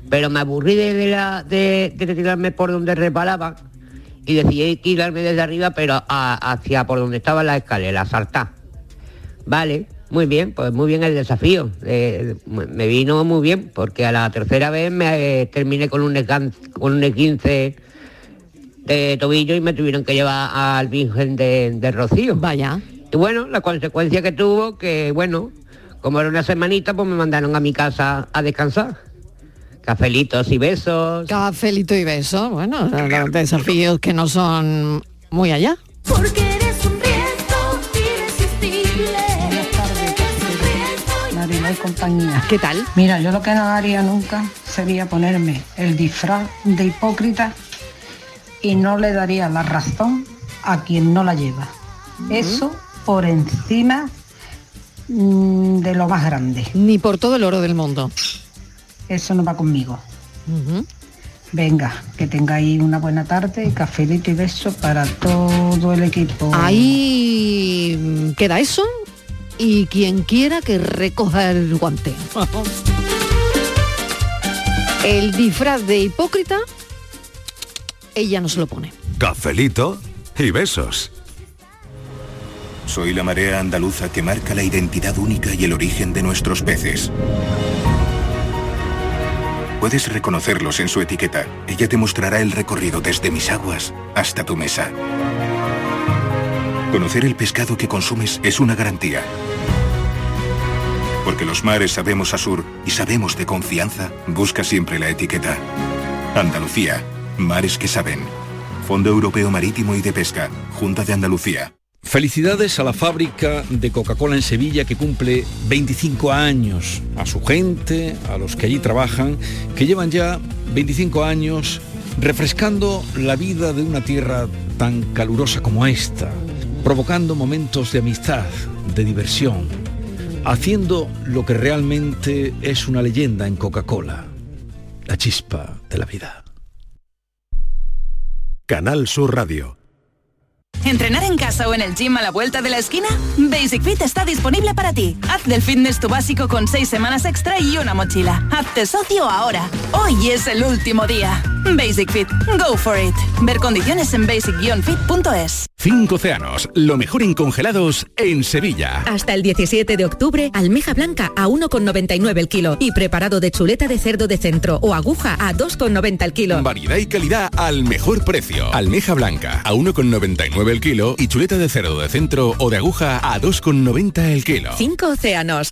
S37: Pero me aburrí de, de la, de, de tirarme por donde resbalaba y decidí tirarme desde arriba, pero a- hacia por donde estaba la escalera, saltar. Vale, muy bien, pues muy bien el desafío. Eh, me vino muy bien, porque a la tercera vez me eh, terminé con un, esgan- con un E15 de tobillo y me tuvieron que llevar al Virgen de, de Rocío.
S3: Vaya.
S37: Y bueno, la consecuencia que tuvo, que bueno, como era una semanita, pues me mandaron a mi casa a descansar. Cafelitos y besos.
S3: Cafelito y beso, bueno, los desafíos que no son muy allá.
S8: Porque
S38: y compañía.
S3: ¿Qué tal?
S38: Mira, yo lo que no haría nunca sería ponerme el disfraz de hipócrita y no le daría la razón a quien no la lleva. Eso por encima mm, de lo más grande.
S3: Ni por todo el oro del mundo.
S38: Eso no va conmigo. Venga, que tengáis una buena tarde, cafelito y beso para todo el equipo.
S3: Ahí mm, queda eso y quien quiera que recoja el guante. El disfraz de hipócrita, ella no se lo pone.
S39: Cafelito y besos.
S40: Soy la marea andaluza que marca la identidad única y el origen de nuestros peces. Puedes reconocerlos en su etiqueta. Ella te mostrará el recorrido desde mis aguas hasta tu mesa. Conocer el pescado que consumes es una garantía. Porque los mares sabemos a sur y sabemos de confianza, busca siempre la etiqueta. Andalucía, mares que saben. Fondo Europeo Marítimo y de Pesca, Junta de Andalucía.
S1: Felicidades a la fábrica de Coca-Cola en Sevilla que cumple 25 años, a su gente, a los que allí trabajan, que llevan ya 25 años refrescando la vida de una tierra tan calurosa como esta, provocando momentos de amistad, de diversión, haciendo lo que realmente es una leyenda en Coca-Cola, la chispa de la vida.
S41: Canal Sur Radio.
S42: ¿Entrenar en casa o en el gym a la vuelta de la esquina? Basic Fit está disponible para ti. Haz del fitness tu básico con seis semanas extra y una mochila. Hazte socio ahora. Hoy es el último día. Basic Fit. Go for it. Ver condiciones en basic-fit.es.
S43: Cinco océanos, lo mejor en congelados en Sevilla.
S40: Hasta el 17 de octubre, almeja blanca a 1,99 el kilo y preparado de chuleta de cerdo de centro o aguja a 2,90 el kilo.
S43: Variedad y calidad al mejor precio. Almeja blanca a 1,99 el kilo y chuleta de cerdo de centro o de aguja a 2,90 el kilo.
S40: Cinco océanos.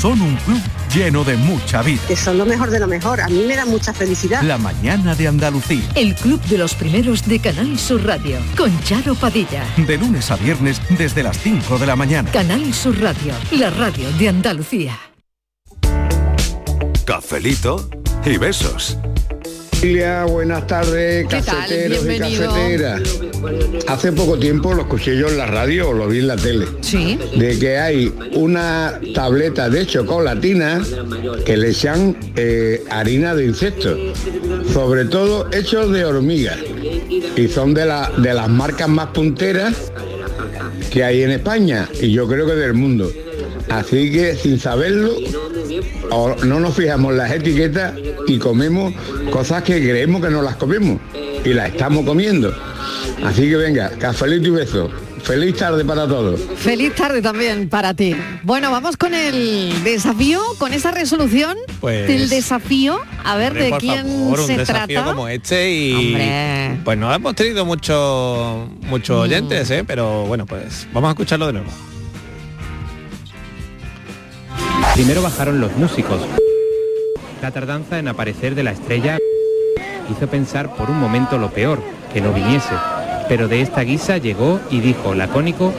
S1: Son un club lleno de mucha vida.
S29: Que son lo mejor de lo mejor. A mí me da mucha felicidad.
S1: La mañana de Andalucía.
S44: El Club de los Primeros de Canal Sur Radio, con Charo Padilla.
S1: De lunes a viernes desde las 5 de la mañana.
S44: Canal Sur Radio, la radio de Andalucía.
S43: Cafelito y besos.
S33: Buenas tardes,
S3: ¿Qué tal?
S33: cafeteros y
S3: Bienvenido.
S33: cafeteras. Hace poco tiempo lo escuché yo en la radio o lo vi en la tele.
S3: Sí.
S33: De que hay una tableta de chocolatina que le echan eh, harina de insectos, sobre todo hechos de hormigas. Y son de, la- de las marcas más punteras que hay en España y yo creo que del mundo. Así que sin saberlo, o no nos fijamos en las etiquetas y comemos cosas que creemos que no las comemos y las estamos comiendo. Así que venga, cafelito y beso. Feliz tarde para todos.
S3: Feliz tarde también para ti. Bueno, vamos con el desafío, con esa resolución
S22: Pues-
S3: del desafío. A ver
S22: Hombre,
S3: de quién
S22: favor, un
S3: se
S22: desafío
S3: trata.
S22: como este y
S3: Hombre.
S22: pues no hemos tenido muchos muchos
S3: Mm.
S22: oyentes, ¿eh? pero bueno, pues vamos a escucharlo de nuevo.
S45: Primero bajaron los músicos. La tardanza en aparecer de la estrella hizo pensar por un momento lo peor, que no viniese. Pero de esta guisa llegó y dijo lacónico,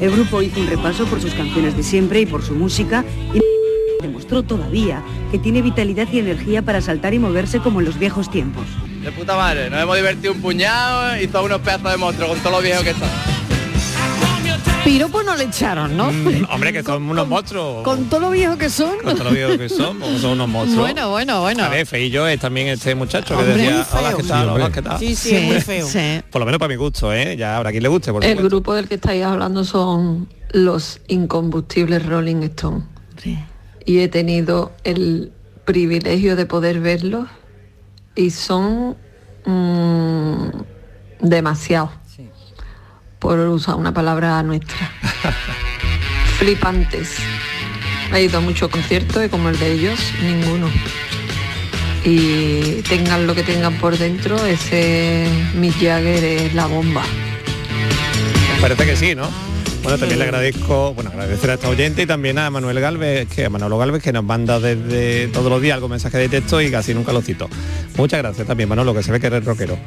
S30: El grupo hizo un repaso por sus canciones de siempre y por su música y demostró todavía que tiene vitalidad y energía para saltar y moverse como en los viejos tiempos.
S46: De puta madre, nos hemos divertido un puñado, hizo unos pedazos de monstruos con todo lo viejo que está.
S3: Piropo no le echaron, ¿no?
S22: Mm, hombre, que son unos monstruos.
S3: Con todo lo viejo que son.
S22: Con todo lo viejo que son, son unos monstruos.
S3: Bueno, bueno, bueno.
S22: A ver, feillo es también este muchacho
S3: Hombre,
S22: que decía, hola, ¿qué
S3: Sí,
S22: tal?
S3: hombre.
S22: Hola, ¿qué tal?
S3: Sí, sí, es muy feo. Sí.
S22: Por lo menos para mi gusto, ¿eh? Ya habrá quien le guste, por
S26: El
S22: supuesto.
S26: grupo del que estáis hablando son los incombustibles Rolling Stone. Y he tenido el privilegio de poder verlos y son mm, demasiado, por usar una palabra nuestra. Flipantes. He ido a muchos conciertos y como el de ellos, ninguno. Y tengan lo que tengan por dentro, ese Mick Jagger es la bomba.
S22: Parece que sí, ¿no? Bueno, también le agradezco, bueno, agradecer a esta oyente y también a Manuel Galvez, que a Manolo Galvez, que nos manda desde todos los días algún mensaje de texto y casi nunca lo cito. Muchas gracias también, Manolo, que se ve que eres rockero.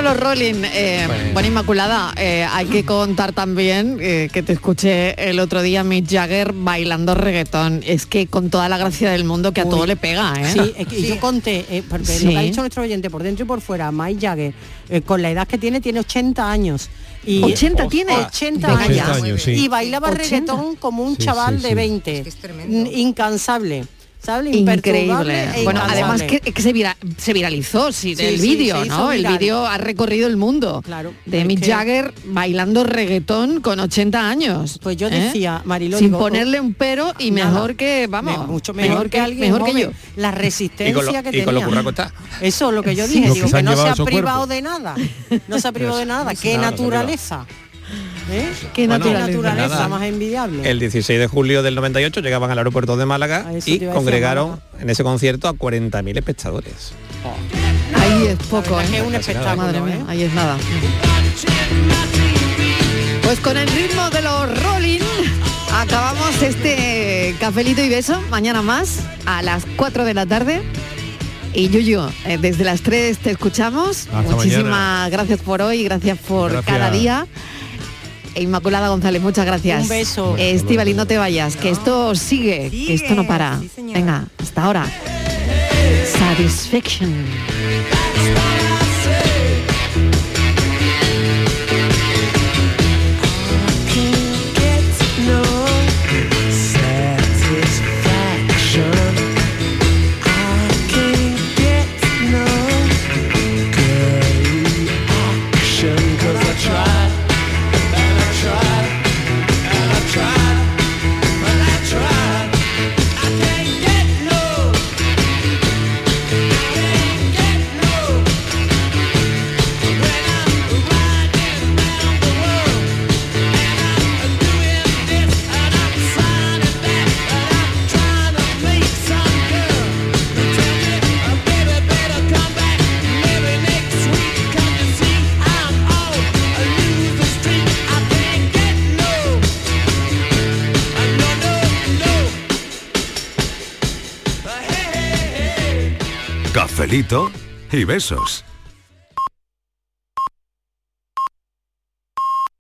S3: Bueno, los Rolling. Eh,
S22: Bueno.
S3: Bueno, Inmaculada, eh, hay que contar también eh, que te escuché el otro día Mick Jagger bailando reggaetón. Es que con toda la gracia del mundo que a todo le pega, ¿eh?
S6: Sí, es que yo conté, eh, porque
S3: Sí.
S6: lo que ha dicho nuestro oyente por dentro y por fuera, Mike Jagger, eh, con la edad que tiene, tiene 80 años. Y,
S3: 80 tiene.
S6: 80
S3: Venga
S6: años.
S3: ya.
S22: años, sí.
S6: Y bailaba
S3: 80.
S6: reggaetón como un
S22: Sí,
S6: chaval
S22: sí,
S6: de
S22: sí.
S6: 20. N- Incansable. ¿Sabes?
S3: Increíble.
S6: e
S3: Bueno, además que, que se, vira- se viralizó, sí,
S6: Sí,
S3: el
S6: sí,
S3: vídeo, ¿no? El vídeo ha recorrido el mundo.
S6: Claro,
S3: De Mick
S6: que-
S3: Jagger bailando reggaetón con 80 años.
S6: Pues yo
S3: ¿eh?
S6: decía, Mariló,
S3: Sin
S6: digo,
S3: ponerle un pero y
S6: nada.
S3: mejor que, vamos,
S6: Me- mucho mejor, que, alguien
S3: mejor que yo.
S6: La resistencia
S22: Y con lo,
S6: que
S22: y con lo
S6: tenía.
S22: está.
S6: Eso es lo que yo dije,
S3: Lo
S6: digo,
S3: que
S6: no se ha privado de nada. No se ha privado de nada. Qué naturaleza. ¿Eh?
S3: Qué
S22: Bueno,
S3: naturaleza.
S6: naturaleza
S22: nada.
S6: más envidiable.
S22: El 16 de julio del 98 llegaban al aeropuerto de Málaga y congregaron en ese concierto a 40.000 espectadores.
S3: Ahí es poco, ¿eh?
S6: que es un
S22: nada.
S6: espectáculo,
S3: Madre mía,
S6: ¿eh?
S3: ahí es nada. Pues con el ritmo de los rolling acabamos este cafelito y beso. Mañana más a las 4 de la tarde. Y Yuyu, eh, desde las 3 te escuchamos.
S1: Hasta
S3: Muchísimas
S1: mañana.
S3: gracias por hoy, gracias por
S1: Gracias.
S3: cada día. E Inmaculada González, muchas gracias.
S6: Un beso.
S3: Estivali, no te vayas, que esto sigue, que esto no para. Venga, hasta ahora. Satisfaction.
S1: Cafelito y besos.